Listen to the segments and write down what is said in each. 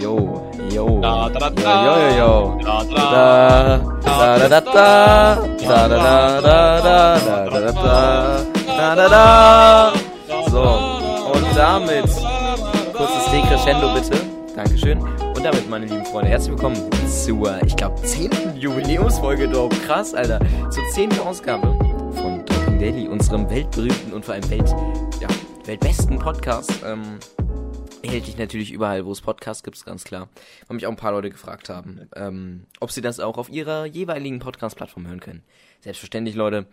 Yo, yo. Da, da, da, Yo, yo, yo, yo. Da, Da, da, da, da, da. Da, da, da, da, da, da, da, da, da, da, da. So, und damit kurzes Decrescendo bitte. Dankeschön. Und damit, meine lieben Freunde, herzlich willkommen zur, ich glaube, 10. Jubiläumsfolge Dope. Krass, Alter. Zur 10. Ausgabe von Talking Daily, unserem weltberühmten und vor allem Welt, ja, weltbesten Podcast. Ähm, hält dich natürlich überall, wo es Podcasts gibt, ganz klar. Weil mich auch ein paar Leute gefragt haben, ähm, ob sie das auch auf ihrer jeweiligen Podcast-Plattform hören können. Selbstverständlich, Leute.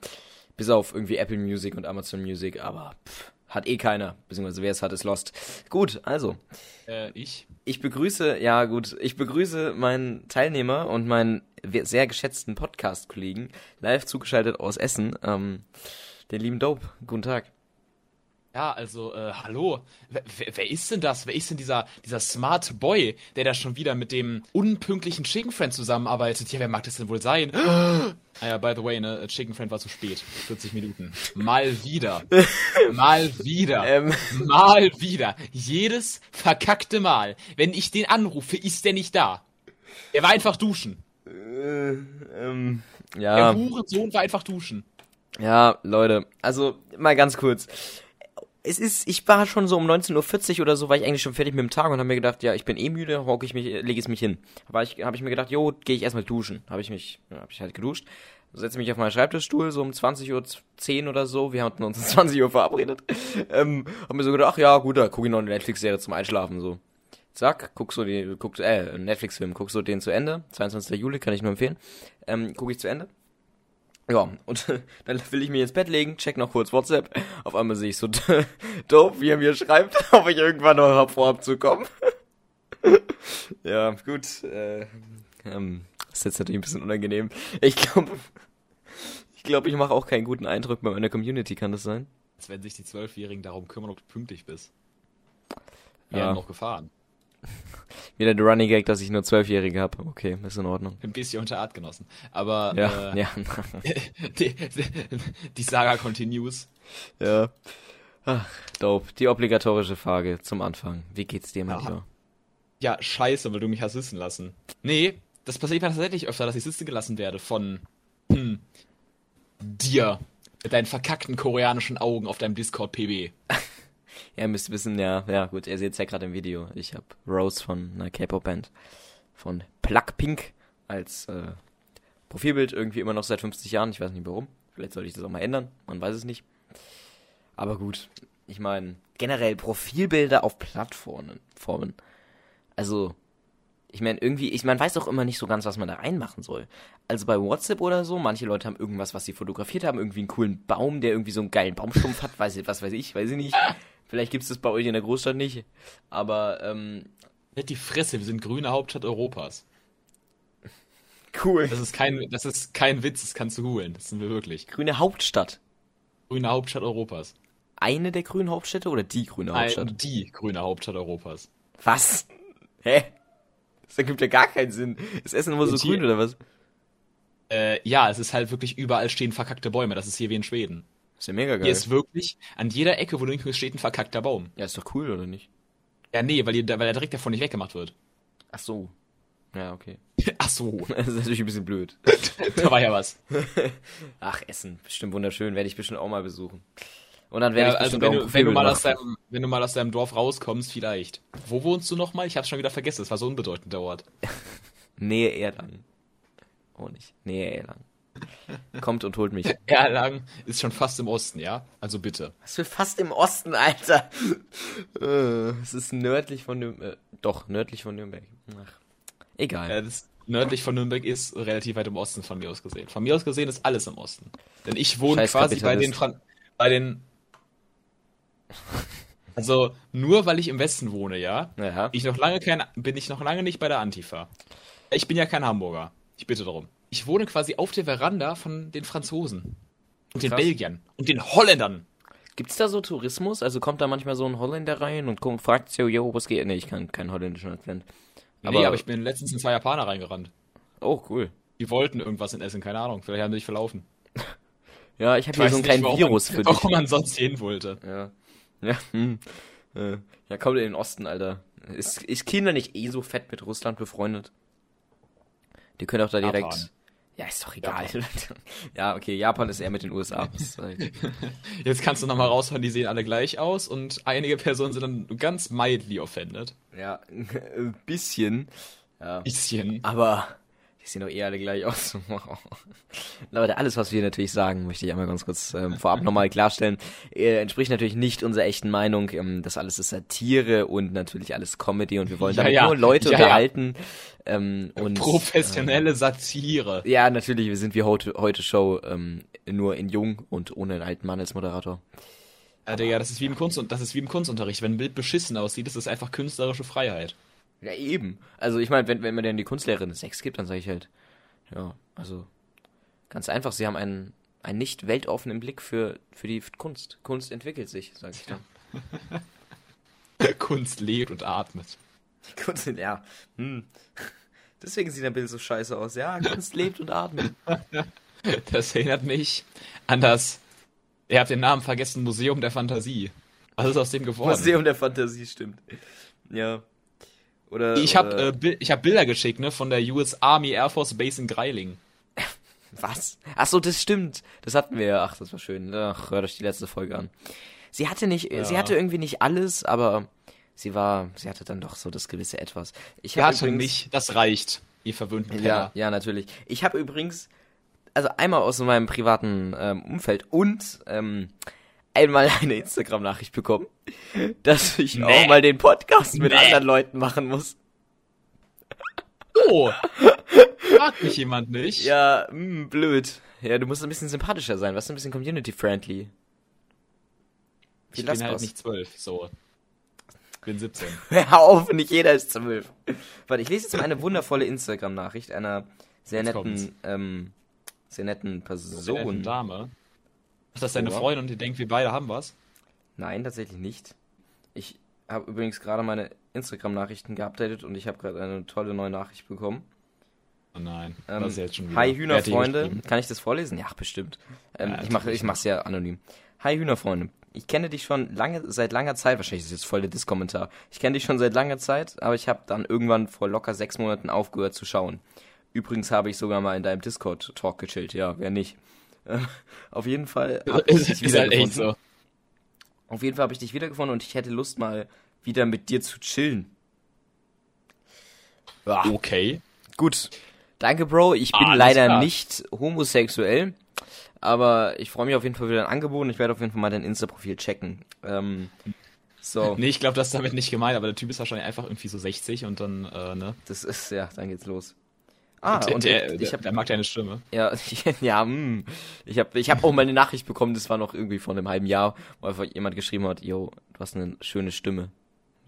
Bis auf irgendwie Apple Music und Amazon Music, aber pff, hat eh keiner. Beziehungsweise wer es hat, ist lost. Gut, also. Äh, ich? Ich begrüße, ja gut, ich begrüße meinen Teilnehmer und meinen sehr geschätzten Podcast-Kollegen, live zugeschaltet aus Essen, ähm, den lieben Dope. Guten Tag. Ja, also, äh, hallo. Wer, wer, wer ist denn das? Wer ist denn dieser, dieser Smart Boy, der da schon wieder mit dem unpünktlichen Chicken Friend zusammenarbeitet? Ja, wer mag das denn wohl sein? ah ja, by the way, ne, Chicken Friend war zu spät. 40 Minuten. Mal wieder. Mal wieder. Ähm. Mal wieder. Jedes verkackte Mal. Wenn ich den anrufe, ist der nicht da. Er war einfach duschen. Äh, ähm, Der ja. Hurensohn war einfach duschen. Ja, Leute, also mal ganz kurz. Es ist, ich war schon so um 19.40 Uhr oder so, war ich eigentlich schon fertig mit dem Tag und habe mir gedacht, ja, ich bin eh müde, hocke ich mich, lege es mich hin. War ich, habe ich mir gedacht, jo, gehe ich erstmal duschen. Habe ich mich, ja, habe ich halt geduscht. Setze mich auf meinen Schreibtischstuhl, so um 20.10 Uhr oder so. Wir hatten uns um 20 Uhr verabredet. Ähm, hab mir so gedacht, ach ja, gut, da gucke ich noch eine Netflix-Serie zum Einschlafen, so. Zack, guck so die, guck, äh, Netflix-Film, guck so den zu Ende. 22. Juli, kann ich nur empfehlen. Ähm, gucke ich zu Ende. Ja, und dann will ich mich ins Bett legen, check noch kurz WhatsApp. Auf einmal sehe ich so dope, wie er mir schreibt, ob ich irgendwann noch hab vorhab zu kommen. ja, gut. Äh, ähm, das ist jetzt natürlich ein bisschen unangenehm. Ich glaube, ich glaube, ich mache auch keinen guten Eindruck bei meiner Community, kann das sein? Als wenn sich die Zwölfjährigen darum kümmern, ob du pünktlich bist. Ja. Ja, noch gefahren. Wieder der Running Gag, dass ich nur Zwölfjährige habe. Okay, ist in Ordnung. Ein bisschen unter Artgenossen. Aber Ja, äh, ja, die, die, Saga continues. ja. Ach, dope. Die obligatorische Frage zum Anfang. Wie geht's dir, mein Ja. Lieber? Ja, scheiße, weil du mich hast sitzen lassen. Nee, das passiert mir tatsächlich öfter, dass ich sitzen gelassen werde von hm, dir. Mit deinen verkackten koreanischen Augen auf deinem Discord-PB. Ja, ihr müsst wissen, ja, ja, gut, ihr seht's ja gerade im Video. Ich habe Rose von einer K-Pop-Band von Plug Pink als äh, Profilbild irgendwie immer noch seit 50 Jahren. Ich weiß nicht warum. Vielleicht sollte ich das auch mal ändern. Man weiß es nicht. Aber gut, ich meine, generell Profilbilder auf Plattformen. Formen. Also, ich meine, irgendwie, ich man weiß auch immer nicht so ganz, was man da reinmachen soll. Also bei WhatsApp oder so, manche Leute haben irgendwas, was sie fotografiert haben, irgendwie einen coolen Baum, der irgendwie so einen geilen Baumstumpf hat, weiß ich, was weiß ich, weiß ich nicht. Vielleicht gibt's das bei euch in der Großstadt nicht. Aber, ähm, Nicht die Fresse, wir sind grüne Hauptstadt Europas. cool. Das ist kein, das ist kein Witz, das kannst du googeln. Das sind wir wirklich. Grüne Hauptstadt. Grüne Hauptstadt Europas. Eine der grünen Hauptstädte oder die grüne Hauptstadt? Ein, die grüne Hauptstadt Europas. Was? Hä? Das ergibt ja gar keinen Sinn. Ist Essen immer so hier- grün oder was? Äh, ja, es ist halt wirklich überall stehen verkackte Bäume. Das ist hier wie in Schweden. Ist ja mega geil. Hier ist wirklich, an jeder Ecke, wo du hinkriegst, steht ein verkackter Baum. ja, ist doch cool, oder nicht? Ja, nee, weil, ihr, weil der direkt davon nicht weggemacht wird. Ach so. Ja, okay. Ach so, Das ist natürlich ein bisschen blöd. da war ja was. Ach, Essen. Bestimmt wunderschön. Werde ich bestimmt auch mal besuchen. Und dann werde Ja, ich also wenn du, wenn, du mal aus deinem, wenn du mal aus deinem Dorf rauskommst, vielleicht. Wo wohnst du nochmal? Ich hab's schon wieder vergessen, es war so ein unbedeutender Ort. Nähe Erlangen. Oh nicht. Nähe Erlangen. Kommt und holt mich. Erlangen ist schon fast im Osten, ja? Also bitte. Was für fast im Osten, Alter. Äh, Es ist nördlich von Nürnberg. Äh, doch, nördlich von Nürnberg. Ach, egal. Ja, das nördlich von Nürnberg ist relativ weit im Osten von mir aus gesehen. Von mir aus gesehen ist alles im Osten. Denn ich wohne Scheiß quasi bei den. Fran bei den, also nur weil ich im Westen wohne, ja? ja. Ich noch lange kein, bin ich noch lange nicht bei der Antifa. Ich bin ja kein Hamburger. Ich bitte darum. Ich wohne quasi auf der Veranda von den Franzosen. Und den Krass. Belgiern. Und den Holländern. Gibt's da so Tourismus? Also kommt da manchmal so ein Holländer rein und kommt, fragt so, yo, was geht? Nee, ich kann keinen holländischen Akzent. Aber, nee, aber ich bin letztens in zwei Japaner reingerannt. Oh, cool. Die wollten irgendwas in Essen, keine Ahnung. Vielleicht haben sie sich verlaufen. Ja, ich habe hier so einen kleinen Virus man, für dich. Warum man sonst hin wollte. Ja. Ja, hm. Äh, ja, komm in den Osten, Alter. Ist, ist China nicht eh so fett mit Russland befreundet? Die können auch da direkt. Japan. Ja, ist doch egal. ja, okay, Japan ist eher mit den USA. Jetzt kannst du nochmal raushauen, die sehen alle gleich aus und einige Personen sind dann ganz mildly offended. ja, ein bisschen. Ja. Bisschen. Aber die sehen doch eh alle gleich aus. Leute, alles, was wir natürlich sagen, möchte ich einmal ganz kurz ähm, vorab nochmal klarstellen, äh, entspricht natürlich nicht unserer echten Meinung. Ähm, das alles ist Satire und natürlich alles Comedy und wir wollen Ja, damit ja. nur Leute Ja, ja. unterhalten. Ähm, und, Professionelle Satire. Äh, ja, natürlich, wir sind wie heute, heute Show, ähm, nur in jung und ohne einen alten Mann als Moderator. Ja, Digga, das ist wie im Kunst das ist wie im Kunstunterricht. Wenn ein Bild beschissen aussieht, ist das einfach künstlerische Freiheit. Ja, eben. Also ich meine, wenn, wenn man denn die Kunstlehrerin eine Sex gibt, dann sage ich halt, ja, also ganz einfach, sie haben einen, einen nicht weltoffenen Blick für, für die Kunst. Kunst entwickelt sich, sage ich dann. Kunst lebt und atmet. Die Kunst, ja, hm. Deswegen sieht dein Bild so scheiße aus. Ja, Kunst lebt und atmet. Das erinnert mich an das, ihr habt den Namen vergessen, Museum der Fantasie. Was ist aus dem geworden? Museum der Fantasie, stimmt. Ja. Oder, Ich habe äh, ich hab Bilder geschickt, ne, von der US Army Air Force Base in Greiling. Was? Ach so, das stimmt. Das hatten wir ja. Ach, das war schön. Ach, hört euch die letzte Folge an. Sie hatte nicht, sie Ja. hatte irgendwie nicht alles, aber sie war, sie hatte dann doch so das gewisse Etwas. Ich hatte mich, das reicht, ihr verwöhnten Ja, Penner. ja, natürlich. Ich habe übrigens, also einmal aus meinem privaten ähm, Umfeld und ähm, einmal eine Instagram-Nachricht bekommen, dass ich Nee. auch mal den Podcast mit Nee. anderen Leuten machen muss. Oh! Fragt mich jemand nicht? Ja, mh, blöd. Ja, du musst ein bisschen sympathischer sein, was ein bisschen community-friendly. Ich lass bin halt was? nicht zwölf, so. Bin 17. Hör auf, nicht jeder ist zwölf. Warte, ich lese jetzt mal eine wundervolle Instagram-Nachricht einer sehr Jetzt netten, ähm, sehr netten So. Person. Dame. Ist das deine Ja. Freundin und die denkt, wir beide haben was? Nein, tatsächlich nicht. Ich habe übrigens gerade meine Instagram-Nachrichten geupdatet und ich habe gerade eine tolle neue Nachricht bekommen. Oh nein, Ähm, das ist jetzt schon wieder. Hi Hühnerfreunde, kann ich das vorlesen? Ja, bestimmt. Ähm, Ja, ich mache ich mach's ja anonym. Hi Hühnerfreunde, ich kenne dich schon lange seit langer Zeit, wahrscheinlich ist jetzt voll der Diss-Kommentar. Ich kenne dich schon seit langer Zeit, aber ich habe dann irgendwann vor locker sechs Monaten aufgehört zu schauen. Übrigens habe ich sogar mal in deinem Discord-Talk gechillt, ja, wer nicht. Ähm, Auf jeden Fall habe ich dich ist halt echt so. Auf jeden Fall habe ich dich wiedergefunden und ich hätte Lust mal wieder mit dir zu chillen. Ja, Okay. gut. Danke, Bro. Ich bin Alles leider klar. nicht homosexuell, aber ich freue mich auf jeden Fall wieder ein Angebot und ich werde auf jeden Fall mal dein Insta-Profil checken. Ähm, so, Nee, ich glaube, das ist damit nicht gemeint, aber der Typ ist wahrscheinlich einfach irgendwie so 60 und dann, äh, ne? das ist, ja, dann geht's los. Ah, der, und der, ich habe der mag deine Stimme. Ja, ja, hm. Ich habe ich hab auch mal eine Nachricht bekommen, das war noch irgendwie vor einem halben Jahr, wo einfach jemand geschrieben hat, yo, du hast eine schöne Stimme.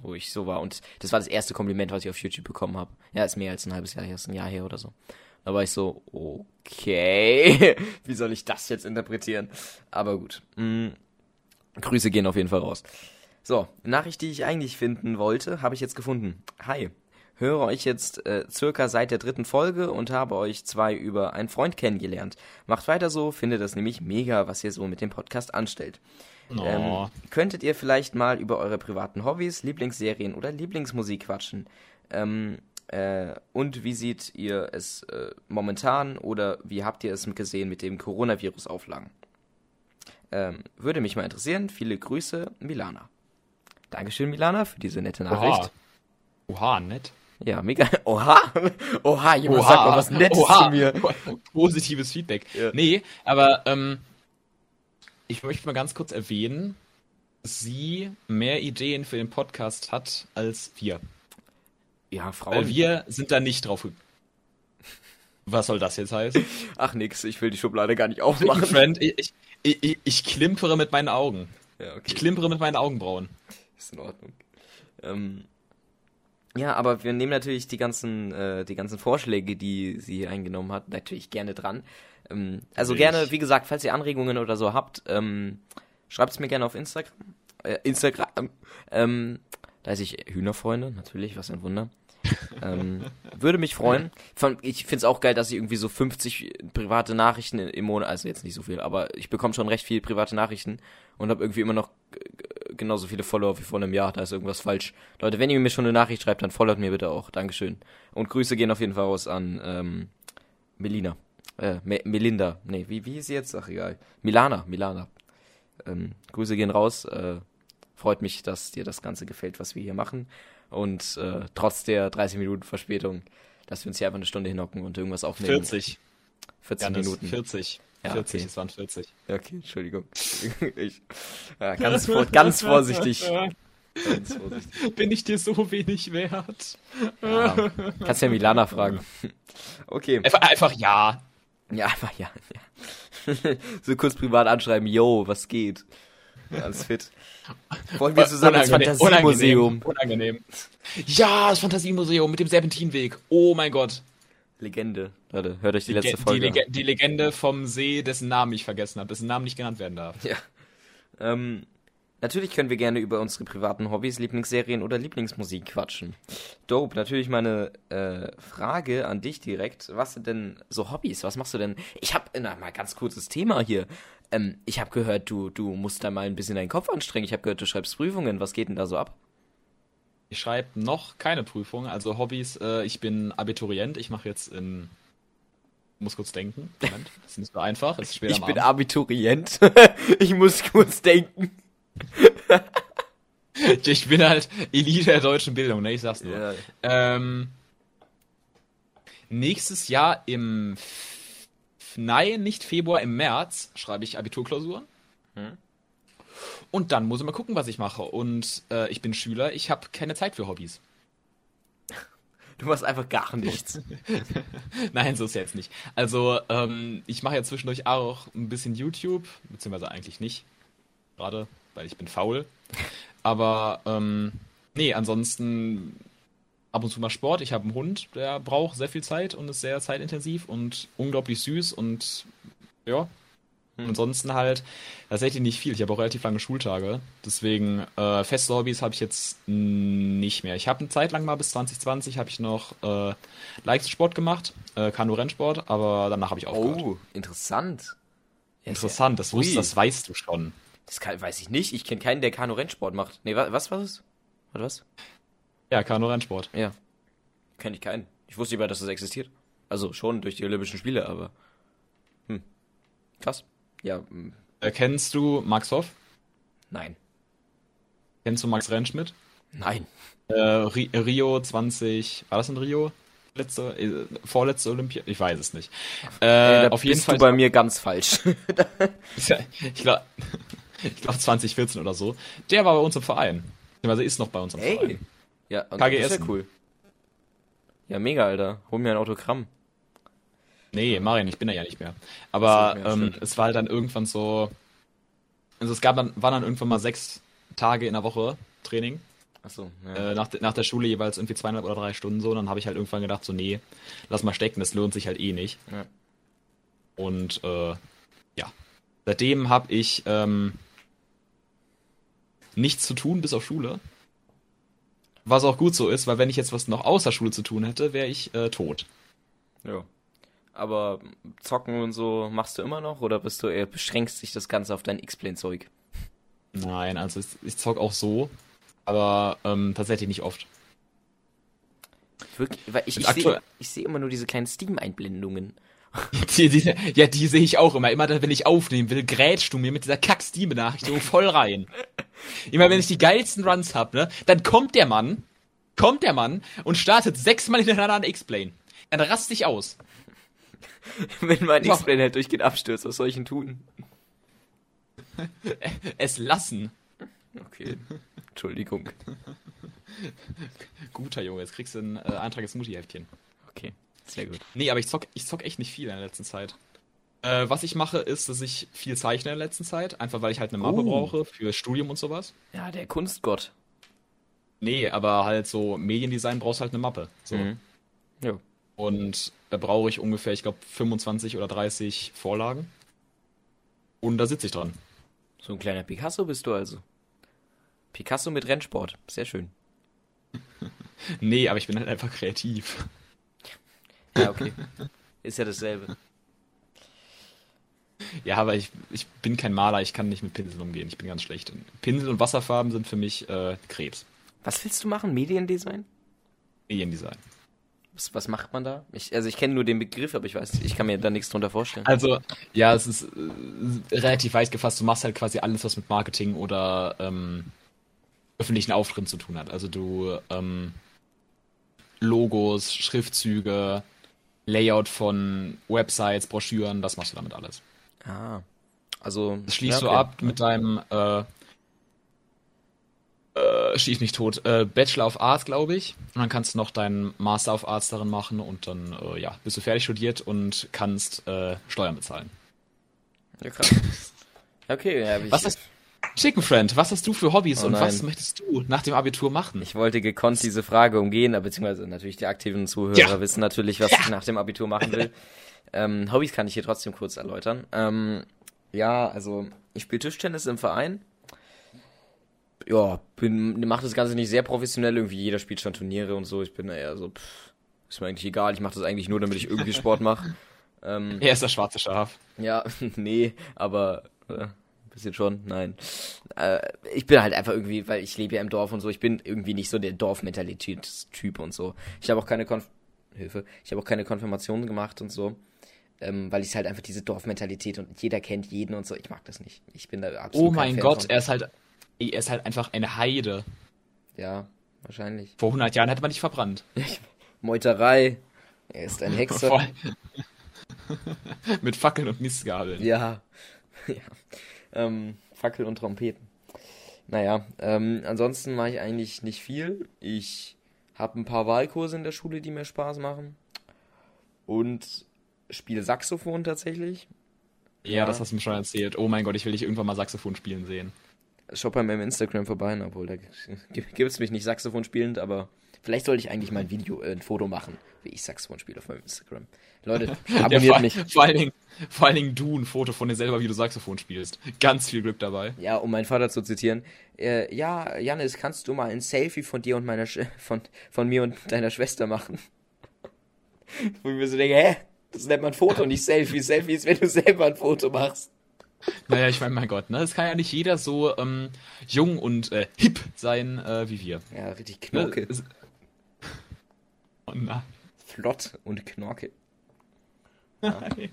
Wo ich so war. Und das war das erste Kompliment, was ich auf YouTube bekommen habe. Ja, ist mehr als ein halbes Jahr her, ist ein Jahr her oder so. Da war ich so, okay, wie soll ich das jetzt interpretieren? Aber gut. Hm. Grüße gehen auf jeden Fall raus. So, Nachricht, die ich eigentlich finden wollte, habe ich jetzt gefunden. Hi, höre euch jetzt äh, circa seit der dritten Folge und habe euch zwei über einen Freund kennengelernt. Macht weiter so, finde das nämlich mega, was ihr so mit dem Podcast anstellt. Oh. Ähm, könntet ihr vielleicht mal über eure privaten Hobbys, Lieblingsserien oder Lieblingsmusik quatschen? Ähm, äh, und wie seht ihr es äh, momentan oder wie habt ihr es gesehen mit dem Coronavirus-Auflagen? Ähm, würde mich mal interessieren. Viele Grüße, Milana. Dankeschön, Milana, für diese nette Nachricht. Oha, nett. Ja, mega. Oha! Oha, jemand sagt mal was Nettes Oha. zu mir. Positives Feedback. Ja. Nee, aber ähm, ich möchte mal ganz kurz erwähnen, dass sie mehr Ideen für den Podcast hat als wir. Ja, Weil Frauen. wir sind da nicht drauf. ge- Was soll das jetzt heißen? Ach nix, ich will die Schublade gar nicht aufmachen. Friend, ich, ich, ich, ich klimpere mit meinen Augen. Ja, okay. Ich klimpere mit meinen Augenbrauen. Ist in Ordnung. Ähm, ja, aber wir nehmen natürlich die ganzen, äh, die ganzen Vorschläge, die sie eingenommen hat, natürlich gerne dran. Ähm, also Natürlich. gerne, wie gesagt, falls ihr Anregungen oder so habt, ähm, schreibt es mir gerne auf Instagram. Äh, Instagram. Ähm, da ist ich Hühnerfreunde, natürlich, was ein Wunder. ähm, würde mich freuen. Ich finde es auch geil, dass ich irgendwie so 50 private Nachrichten im Monat, also jetzt nicht so viel, aber ich bekomme schon recht viel private Nachrichten und habe irgendwie immer noch genauso viele Follower wie vor einem Jahr. Da ist irgendwas falsch. Leute, wenn ihr mir schon eine Nachricht schreibt, dann followt mir bitte auch. Dankeschön. Und Grüße gehen auf jeden Fall raus an ähm, Melina. Äh, Me Melinda. Nee, wie, wie hieß sie jetzt? Ach, egal. Milana, Milana. Ähm, Grüße gehen raus. Äh, freut mich, dass dir das Ganze gefällt, was wir hier machen. Und äh, trotz der 30 Minuten Verspätung, dass wir uns hier einfach eine Stunde hinhocken und irgendwas aufnehmen. 40. 40 Janis, Minuten. 40. Ja, 40, okay. es waren 40. Ja, Okay, Entschuldigung. ich, ja, ganz, vor, ganz vorsichtig. Ganz vorsichtig. Bin ich dir so wenig wert? Ja, kannst ja Milana fragen. Okay. Einfach, einfach ja. Ja, aber ja, ja. so kurz privat anschreiben, yo, was geht? Alles fit. Wollen wir zusammen ins Unangenehm, Fantasiemuseum? Unangenehm. Ja, das Fantasiemuseum mit dem Serpentinweg. Oh mein Gott. Legende. Leute, hört euch die letzte Ge- Folge die, an. Lege die Legende vom See, dessen Namen ich vergessen habe, dessen Namen nicht genannt werden darf. Ja. Ähm, natürlich können wir gerne über unsere privaten Hobbys, Lieblingsserien oder Lieblingsmusik quatschen. Dope, natürlich meine äh, Frage an dich direkt. Was sind denn so Hobbys? Was machst du denn? Ich habe, na mal ganz kurzes Thema hier. Ähm, ich habe gehört, du, du musst da mal ein bisschen deinen Kopf anstrengen. Ich habe gehört, du schreibst Prüfungen. Was geht denn da so ab? Ich schreibe noch keine Prüfung, also Hobbys. Äh, ich bin Abiturient. Ich mache jetzt in. Muss kurz denken. Moment, das ist nicht so einfach. Ist später Ich bin Abend. Abiturient. ich muss kurz denken. Ich bin halt Elite der deutschen Bildung, ne? Ich sag's nur. Ja. Ähm, nächstes Jahr im Nein, nicht Februar, im März schreibe ich Abiturklausuren. Hm. Und dann muss ich mal gucken, was ich mache. Und äh, ich bin Schüler, ich habe keine Zeit für Hobbys. Du machst einfach gar nichts. Nein, so ist ja jetzt nicht. Also, ähm, ich mache ja zwischendurch auch ein bisschen YouTube, beziehungsweise eigentlich nicht. Gerade, weil ich bin faul. Aber, ähm, nee, ansonsten ab und zu mal Sport. Ich habe einen Hund, der braucht sehr viel Zeit und ist sehr zeitintensiv und unglaublich süß und ja. Und ansonsten halt tatsächlich nicht viel. Ich habe auch relativ lange Schultage. Deswegen äh, feste Hobbys habe ich jetzt nicht mehr. Ich habe eine Zeit lang mal bis 2020 habe ich noch äh, Leistungssport gemacht, äh, Kanu-Rennsport, aber danach habe ich aufgehört. Oh, interessant. Interessant, das, wusst, Ui. das weißt du schon. Das kann, weiß ich nicht. Ich kenne keinen, der Kanu-Rennsport macht. Nee, wa was war das? Warte, was? Ja, Kanu-Rennsport. Ja. Kenne ich keinen. Ich wusste nicht mal, dass das existiert. Also schon durch die Olympischen Spiele, aber. Hm. Krass. Ja, Äh, kennst du Max Hoff? nein. Kennst du Max Rentschmidt? Nein. Äh, Ri Rio 20, war das in Rio? Letzte, äh, vorletzte Olympia? Ich weiß es nicht. Äh, da auf jeden bist Fall. du bei mir ganz falsch. ich glaube, ich glaub 2014 oder so. Der war bei uns im Verein. Beziehungsweise ist noch bei uns im Ey. Verein. ja, und KG das ist ja cool. Ja, mega, Alter. Hol mir ein Autogramm. Nee, Marian, ich bin da ja nicht mehr. Aber ja, ähm, es war halt dann irgendwann so. Also es gab dann, waren dann irgendwann mal sechs Tage in der Woche Training. Achso, ja. Äh, nach, nach der Schule jeweils irgendwie zweieinhalb oder drei Stunden so. Und dann habe ich halt irgendwann gedacht, so, nee, lass mal stecken, das lohnt sich halt eh nicht. Ja. Und äh, ja. Seitdem habe ich ähm, nichts zu tun bis auf Schule. Was auch gut so ist, weil wenn ich jetzt was noch außer Schule zu tun hätte, wäre ich äh, tot. ja. Aber zocken und so machst du immer noch oder bist du eher beschränkst dich das Ganze auf dein X-Plane-Zeug? Nein, also ich, ich zock auch so, aber ähm, tatsächlich nicht oft. Wirklich? Weil ich, ich sehe ich seh immer nur diese kleinen Steam-Einblendungen. Die, die, ja, die sehe ich auch immer. Immer dann, wenn ich aufnehmen will, grätschst du mir mit dieser Kack-Steam-Benachrichtigung voll rein. Immer wenn ich die geilsten Runs hab, ne, dann kommt der Mann, kommt der Mann und startet sechsmal hintereinander an X-Plane. Dann rast dich aus. Wenn mein X-Plane halt durchgehend abstürzt, was soll ich denn tun? Es lassen. Okay. Entschuldigung. Guter Junge, jetzt kriegst du ein äh, Eintrag ins Mutti-Heftchen. Okay. Sehr gut. Nee, aber ich zock, ich zock echt nicht viel in der letzten Zeit. Äh, was ich mache, ist, dass ich viel zeichne in der letzten Zeit. Einfach weil ich halt eine Mappe Oh. brauche für Studium und sowas. Ja, der Kunstgott. Nee, aber halt so Mediendesign brauchst halt eine Mappe. So. Mhm. Ja. Und da brauche ich ungefähr, ich glaube, 25 oder 30 Vorlagen. Und da sitze ich dran. So ein kleiner Picasso bist du also. Picasso mit Rennsport. Sehr schön. Nee, aber ich bin halt einfach kreativ. Ja, okay. Ist ja dasselbe. Ja, aber ich, ich bin kein Maler, ich kann nicht mit Pinseln umgehen. Ich bin ganz schlecht. Pinsel und Wasserfarben sind für mich äh, Krebs. Was willst du machen? Mediendesign? Mediendesign. Was, was macht man da? Ich, also ich kenne nur den Begriff, aber ich weiß, ich kann mir da nichts drunter vorstellen. Also, ja, es ist äh, relativ weit gefasst. Du machst halt quasi alles, was mit Marketing oder ähm, öffentlichen Auftritten zu tun hat. Also du ähm, Logos, Schriftzüge, Layout von Websites, Broschüren, das machst du damit alles. Ah. Also. Das schließt ja, du ab mit deinem äh, äh, schieß mich tot, äh, Bachelor of Arts, glaube ich. Und dann kannst du noch deinen Master of Arts darin machen und dann, äh, ja, bist du fertig studiert und kannst äh, Steuern bezahlen. Ja, krass. Okay, ja, ich, Was ist Chicken Friend, was hast du für Hobbys Oh und nein. was möchtest du nach dem Abitur machen? ich wollte gekonnt diese Frage umgehen, aber beziehungsweise natürlich die aktiven Zuhörer Ja. wissen natürlich, was ich nach dem Abitur machen will. ähm, Hobbys kann ich hier trotzdem kurz erläutern. Ähm, ja, also ich spiele Tischtennis im Verein. Ja, bin, mache das Ganze nicht sehr professionell, irgendwie jeder spielt schon Turniere und so. Ich bin eher so, pff, ist mir eigentlich egal, ich mache das eigentlich nur, damit ich irgendwie Sport mache. Ähm, Er ist das schwarze Schaf. Ja, nee, aber äh, bisschen schon, nein. Äh, ich bin halt einfach irgendwie, weil ich lebe ja im Dorf und so, ich bin irgendwie nicht so der Dorfmentalitätstyp und so. Ich habe auch keine Konf Hilfe, ich habe auch keine Konfirmationen gemacht und so. Ähm, weil ich halt einfach diese Dorfmentalität und jeder kennt jeden und so, ich mag das nicht. Ich bin da absolut Oh mein Gott, von. er ist halt, ey, er ist halt einfach eine Heide. Ja, wahrscheinlich. Vor 100 Jahren hätte man dich verbrannt. Meuterei. Er ist ein Hexer. Mit Fackeln und Mistgabeln. Ja. ja. Ähm, Fackel und Trompeten. Naja, ähm, ansonsten mache ich eigentlich nicht viel. Ich habe ein paar Wahlkurse in der Schule, die mir Spaß machen. Und spiele Saxophon tatsächlich. Ja, Ja. das hast du mir schon erzählt. Oh mein Gott, ich will dich irgendwann mal Saxophon spielen sehen. Schaut bei meinem Instagram vorbei, obwohl da gibt es mich nicht Saxophon spielend, aber vielleicht sollte ich eigentlich mal ein Video, äh, ein Foto machen, wie ich Saxophon spiele auf meinem Instagram. Leute, Ja, abonniert vor, mich. Vor allen, Dingen, vor allen Dingen du ein Foto von dir selber, wie du Saxophon spielst. Ganz viel Glück dabei. Ja, um meinen Vater zu zitieren. Äh, ja, Janis, kannst du mal ein Selfie von dir und meiner Sch von, von mir und deiner Schwester machen? Wo ich mir so denke, hä? Das nennt man Foto, nicht Selfie. Selfie ist, wenn du selber ein Foto machst. Naja, ich meine, mein Gott, ne? Es kann ja nicht jeder so ähm, jung und äh, hip sein äh, wie wir. Ja, richtig Ne? Knorke. Oh nein. Flott und Knorke. Nein.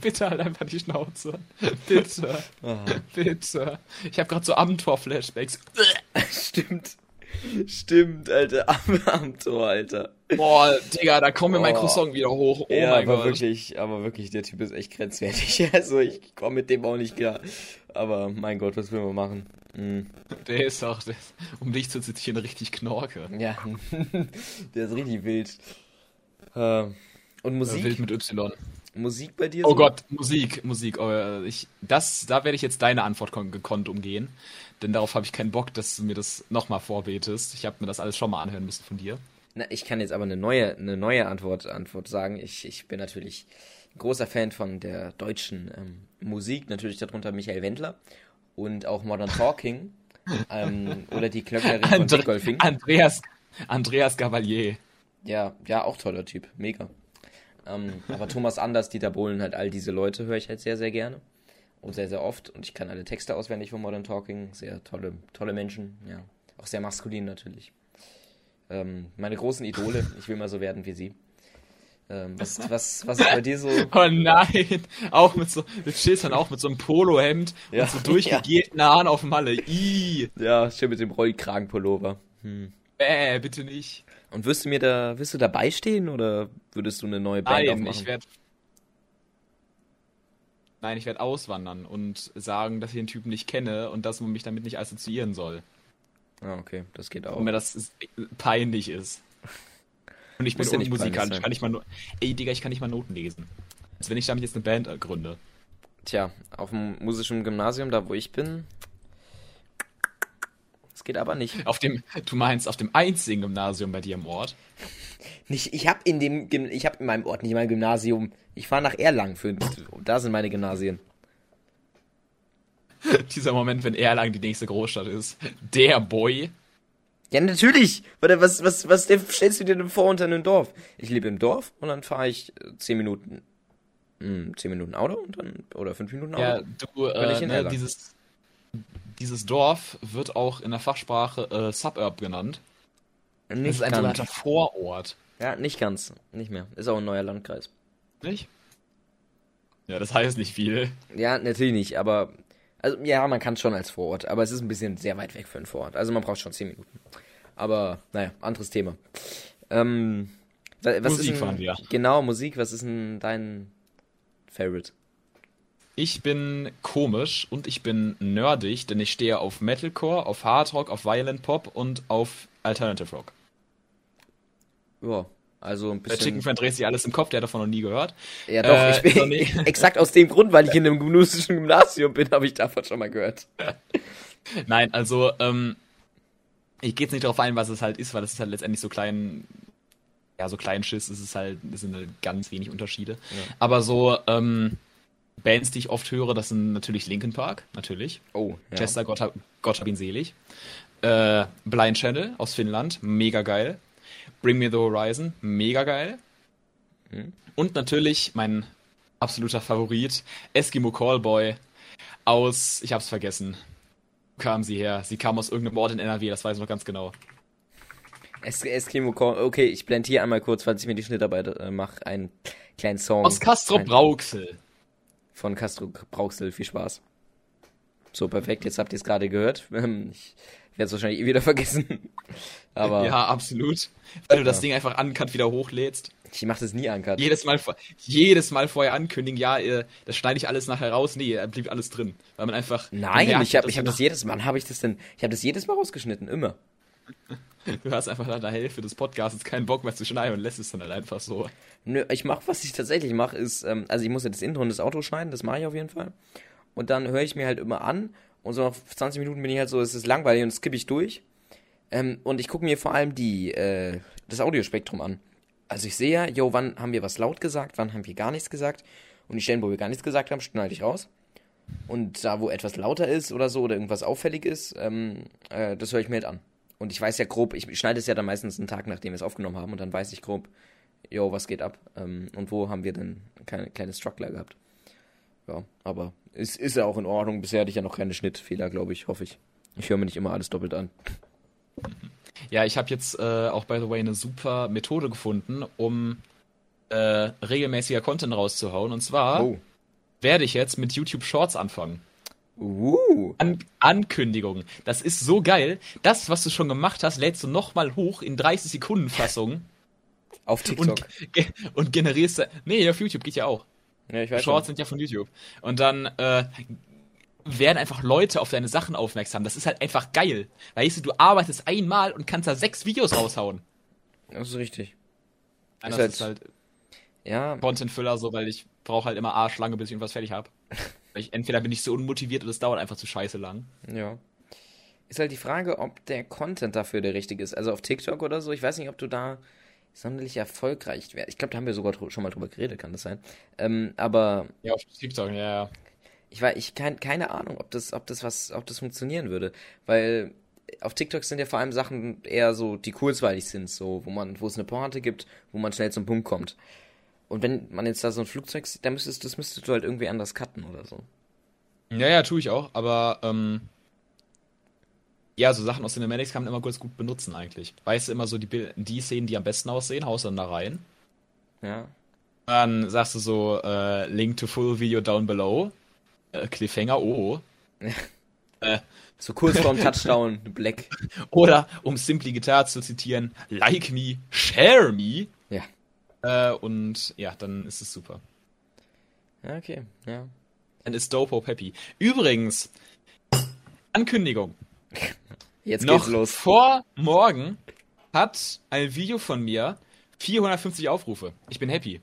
Bitte halt einfach die Schnauze. Bitte. Ah, Bitte. Ich habe gerade so Abenteuer-Flashbacks. stimmt. Stimmt, Alter. Am, am Tor, Alter. Boah, Digga, da kommt mir mein Oh. Croissant wieder hoch. Oh ja, mein aber Gott. wirklich, aber wirklich, der Typ ist echt grenzwertig. Also ich komme mit dem auch nicht klar. Aber mein Gott, was will man machen? Hm. Der ist doch, der ist, um dich zu zitieren, richtig Knorke. Ja, der ist richtig wild. Äh, Und Musik? Wild mit Y. Musik bei dir? Oh so? Gott, Musik, Musik. Oh, äh, ich, das, da werde ich jetzt deine Antwort kon gekonnt umgehen. Denn darauf habe ich keinen Bock, dass du mir das nochmal vorbetest. Ich habe mir das alles schon mal anhören müssen von dir. Na, ich kann jetzt aber eine neue, eine neue Antwort, Antwort sagen. Ich, ich bin natürlich ein großer Fan von der deutschen ähm, Musik, natürlich darunter Michael Wendler und auch Modern Talking ähm, oder die Klöcknerin von Andre Dickgolfing. Andreas, Andreas Gavalier. Ja, ja, auch toller Typ, mega. Ähm, aber Thomas Anders, Dieter Bohlen, halt all diese Leute höre ich halt sehr, sehr gerne. Und sehr, sehr oft. Und ich kann alle Texte auswendig von Modern Talking. Sehr tolle, tolle Menschen, ja. Auch sehr maskulin natürlich. Ähm, meine großen Idole, ich will mal so werden wie sie. Ähm, was, was, was ist bei dir so? Oh nein, auch mit so, du chillst dann auch mit so einem Polohemd Ja. und so durchgegelten Haaren auf Malle. Ih, Ja, schön mit dem Rollkragenpullover. Hm. Äh, bitte nicht. Und wirst du mir da, wirst du dabei stehen oder würdest du eine neue Band Nein, aufmachen? ich werde. Nein, ich werde auswandern und sagen, dass ich den Typen nicht kenne und dass man mich damit nicht assoziieren soll. Ah, okay, das geht auch. Und mir das ist, peinlich ist. Und ich bin Muss ja nicht unmusikalisch, kann ich mal. Ey, Digga, ich kann nicht mal Noten lesen. Als wenn ich damit jetzt eine Band äh, gründe. Tja, auf dem musischen Gymnasium, da wo ich bin. Das geht aber nicht. Auf dem, du meinst, auf dem einzigen Gymnasium bei dir im Ort? nicht ich habe in dem ich habe in meinem Ort nicht mal ein Gymnasium. Ich fahre nach Erlangen für da sind meine Gymnasien. Dieser Moment, wenn Erlangen die nächste Großstadt ist. Der Boy. Ja, natürlich. Warte, was was was stellst du dir denn vor unter einem Dorf? Ich lebe im Dorf und dann fahre ich äh, zehn Minuten hm, 10 Minuten Auto und dann, oder 5 Minuten Auto. Ja, du, äh, in ne, dieses, dieses Dorf wird auch in der Fachsprache äh, Suburb genannt. Das nicht ist ein sogenannter Vorort. Ja, nicht ganz. Nicht mehr. Ist auch ein neuer Landkreis. Nicht? Ja, das heißt nicht viel. Ja, natürlich nicht, aber. Also, ja, man kann es schon als Vorort, aber es ist ein bisschen sehr weit weg für einen Vorort. Also, man braucht schon 10 Minuten. Aber, naja, anderes Thema. Ähm, wa- was Musik ist denn, fahren wir. Genau, Musik, was ist denn dein Favorite? Ich bin komisch und ich bin nerdig, denn ich stehe auf Metalcore, auf Hardrock, auf Violent Pop und auf Alternative Rock. Ja, also ein Der Chicken bisschen. Friend dreht sich alles im Kopf, der hat davon noch nie gehört. Ja, doch, Äh, ich bin. Sonny. exakt aus dem Grund, weil ich in einem gymnastischen Gymnasium bin, habe ich davon schon mal gehört. Nein, also, ähm, ich gehe jetzt nicht darauf ein, was es halt ist, weil es ist halt letztendlich so klein, ja, so Kleinschiss, es ist halt, es sind halt ganz wenig Unterschiede. Aber so, ähm, Bands, die ich oft höre, das sind natürlich Linkin Park, natürlich. Oh, ja. Chester, Gott hab, Gott hab ihn selig. Äh, Blind Channel aus Finnland, mega geil. Bring Me the Horizon, mega geil. Mhm. Und natürlich mein absoluter Favorit, Eskimo Callboy aus, ich hab's vergessen. Wo kam sie her? Sie kam aus irgendeinem Ort in NRW, das weiß ich noch ganz genau. Es Eskimo Corn. Okay, ich blende hier einmal kurz, falls ich mir die Schnittarbeit äh, mache, einen kleinen Song. Aus Castro Brauxel. Von Castro Brauxel. Viel Spaß. So, perfekt. Jetzt habt ihr es gerade gehört. Ähm, Ich werde es wahrscheinlich eh wieder vergessen. Aber Ja, absolut. Weil du das Ja. Ding einfach uncut wieder hochlädst. ich mache das nie uncut. Jedes Mal, jedes Mal vorher ankündigen, ja, äh, das schneide ich alles nachher raus. Nee, da blieb alles drin. Weil man einfach. Nein, ich habe ich hab das jedes Mal. Habe ich das denn? Ich habe das jedes Mal rausgeschnitten. Immer. Du hast einfach nach der Hälfte des Podcasts keinen Bock mehr zu schneiden und lässt es dann halt einfach so. Nö, ich mache, was ich tatsächlich mache, ist, ähm, also ich muss ja das Intro und das Outro schneiden, das mache ich auf jeden Fall. Und dann höre ich mir halt immer an und so nach 20 Minuten bin ich halt so, es ist langweilig und skippe ich durch. Ähm, und ich gucke mir vor allem die, äh, das Audiospektrum an. Also ich sehe ja, yo, wann haben wir was laut gesagt, wann haben wir gar nichts gesagt. Und die Stellen, wo wir gar nichts gesagt haben, schneide ich raus. Und da, wo etwas lauter ist oder so oder irgendwas auffällig ist, ähm, äh, das höre ich mir halt an. Und ich weiß ja grob, ich schneide es ja dann meistens einen Tag, nachdem wir es aufgenommen haben und dann weiß ich grob, yo, was geht ab? Ähm, und wo haben wir denn keine kleine Struggler gehabt? Ja, aber es ist ja auch in Ordnung. Bisher hatte ich ja noch keine Schnittfehler, glaube ich, hoffe ich. Ich höre mir nicht immer alles doppelt an. Ja, ich habe jetzt äh, auch, by the way, eine super Methode gefunden, um äh, regelmäßiger Content rauszuhauen. Und zwar Oh. werde ich jetzt mit YouTube Shorts anfangen. Uh. An Ankündigungen. Das ist so geil. Das, was du schon gemacht hast, lädst du nochmal hoch in 30 Sekunden Fassung Auf TikTok. und, und generierst. Nee, auf YouTube geht ja auch. ja, ich weiß Shorts schon. sind ja von YouTube. Und dann äh, werden einfach Leute auf deine Sachen aufmerksam. Das ist halt einfach geil. Weißt du, du arbeitest einmal und kannst da sechs Videos raushauen. Das ist richtig. Nein, Ist das ist halt Ja, Content-Füller so, weil ich brauche halt immer Arschlange, bis ich irgendwas fertig habe. ich, entweder bin ich so unmotiviert oder es dauert einfach zu scheiße lang. ja. Ist halt die Frage, ob der Content dafür der richtige ist. Also auf TikTok oder so, ich weiß nicht, ob du da sonderlich erfolgreich wärst. Ich glaube, da haben wir sogar schon mal drüber geredet, kann das sein. Ähm, aber Ja, auf TikTok, ja, ja. ich war, ich kein, keine Ahnung, ob das, ob das was, ob das funktionieren würde, weil auf TikTok sind ja vor allem Sachen eher so, die kurzweilig sind, so, wo man, wo es eine Pointe gibt, wo man schnell zum Punkt kommt. Und wenn man jetzt da so ein Flugzeug sieht, dann müsstest, das müsstest du halt irgendwie anders cutten oder so. Ja, ja, tue ich auch, aber ähm, ja, so Sachen aus Cinematics kann man immer kurz gut benutzen eigentlich. Weißt du immer so die, die Szenen, die am besten aussehen, haust dann da rein. Ja. Dann sagst du so, äh, Link to full video down below. Äh, Cliffhanger, oh. So kurz vorm Touchdown, Black. Oder, um Simply Guitar zu zitieren, like me, share me. Ja. Äh, und ja, dann ist es super. Ja, okay, ja. Dann ist Dopo happy. Übrigens, Ankündigung. Jetzt Noch geht's los. vor morgen hat ein Video von mir 450 Aufrufe. Ich bin happy.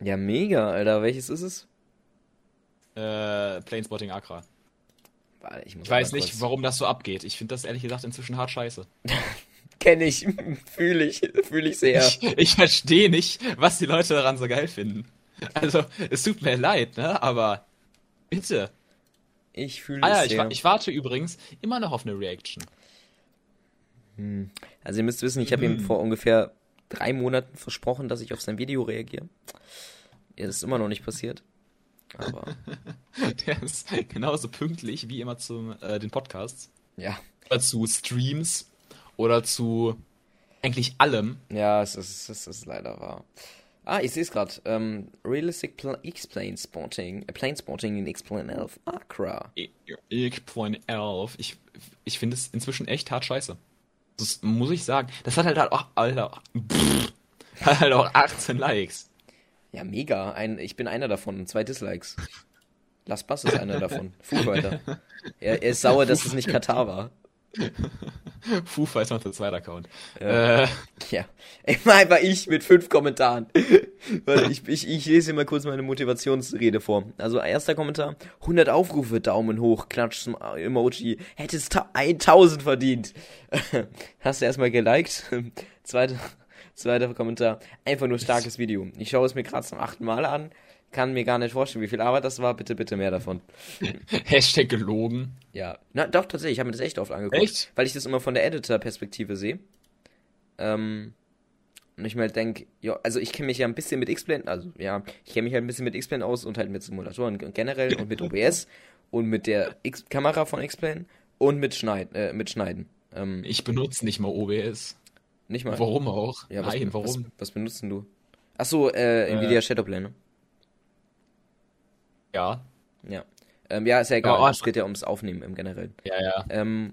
Ja, mega, Alter. Welches ist es? Äh, Planespotting Accra. Ich Ich weiß nicht, warum das so abgeht. Ich finde das ehrlich gesagt inzwischen hart scheiße. Kenn ich. Fühle ich. Fühle ich sehr. Ich, ich verstehe nicht, was die Leute daran so geil finden. Also, es tut mir leid, ne? Aber bitte. Ich fühle Ah ja, ich, sehr. wa- ich warte übrigens immer noch auf eine Reaction. Also ihr müsst wissen, ich habe Hm. ihm vor ungefähr drei Monaten versprochen, dass ich auf sein Video reagiere. Ja, das ist immer noch nicht passiert. Aber Der ist genauso pünktlich wie immer zu äh, den Podcasts. ja. Oder zu Streams. Oder zu eigentlich allem. Ja, es ist, es ist leider wahr. Ah, ich sehe es gerade. Ähm, Realistic Pla X-Plane Spotting. Äh, Plane Spotting in X-Plane 11 Accra. Ich Point 11. Ich, ich finde es inzwischen echt hart scheiße. Das muss ich sagen. Das hat halt auch, Alter, pff, hat halt auch 18 Likes. Ja, mega. Ein, ich bin einer davon. Zwei Dislikes. Las Bass ist einer davon. Weiter. Er, er ist sauer, dass es nicht Katar war. Foo Fighters macht der zweite Account. Ja. Äh, Ja. Immer einfach ich mit fünf Kommentaren. Warte, ich, ich, ich lese hier mal kurz meine Motivationsrede vor. Also, erster Kommentar. 100 Aufrufe, Daumen hoch, Klatsch zum Emoji. Hättest ta- 1000 verdient. Hast du erstmal geliked? Zweiter, zweiter Kommentar. Einfach nur starkes Video. Ich schaue es mir gerade zum achten Mal an. Kann mir gar nicht vorstellen, wie viel Arbeit das war. Bitte, bitte mehr davon. Hashtag gelogen. Ja, na doch, tatsächlich, ich habe mir das echt oft angeguckt. Echt? Weil ich das immer von der Editor-Perspektive sehe. Ähm, und ich mir halt denke, ja, also ich kenne mich ja ein bisschen mit X-Plane, also ja, ich kenne mich halt ein bisschen mit X-Plane aus und halt mit Simulatoren generell und mit OBS und mit der X Kamera von X-Plane und mit, Schneid äh, mit Schneiden. Ähm, Ich benutze nicht mal OBS. nicht mal. Warum auch? Ja, was, Nein, warum? Was, was benutzen du? Achso, äh, Nvidia Shadowplane. Ja, Ja. Ähm, ja, ist ja egal. Oh, oh, es geht ja ums Aufnehmen im Generellen. ja, ja. Ähm,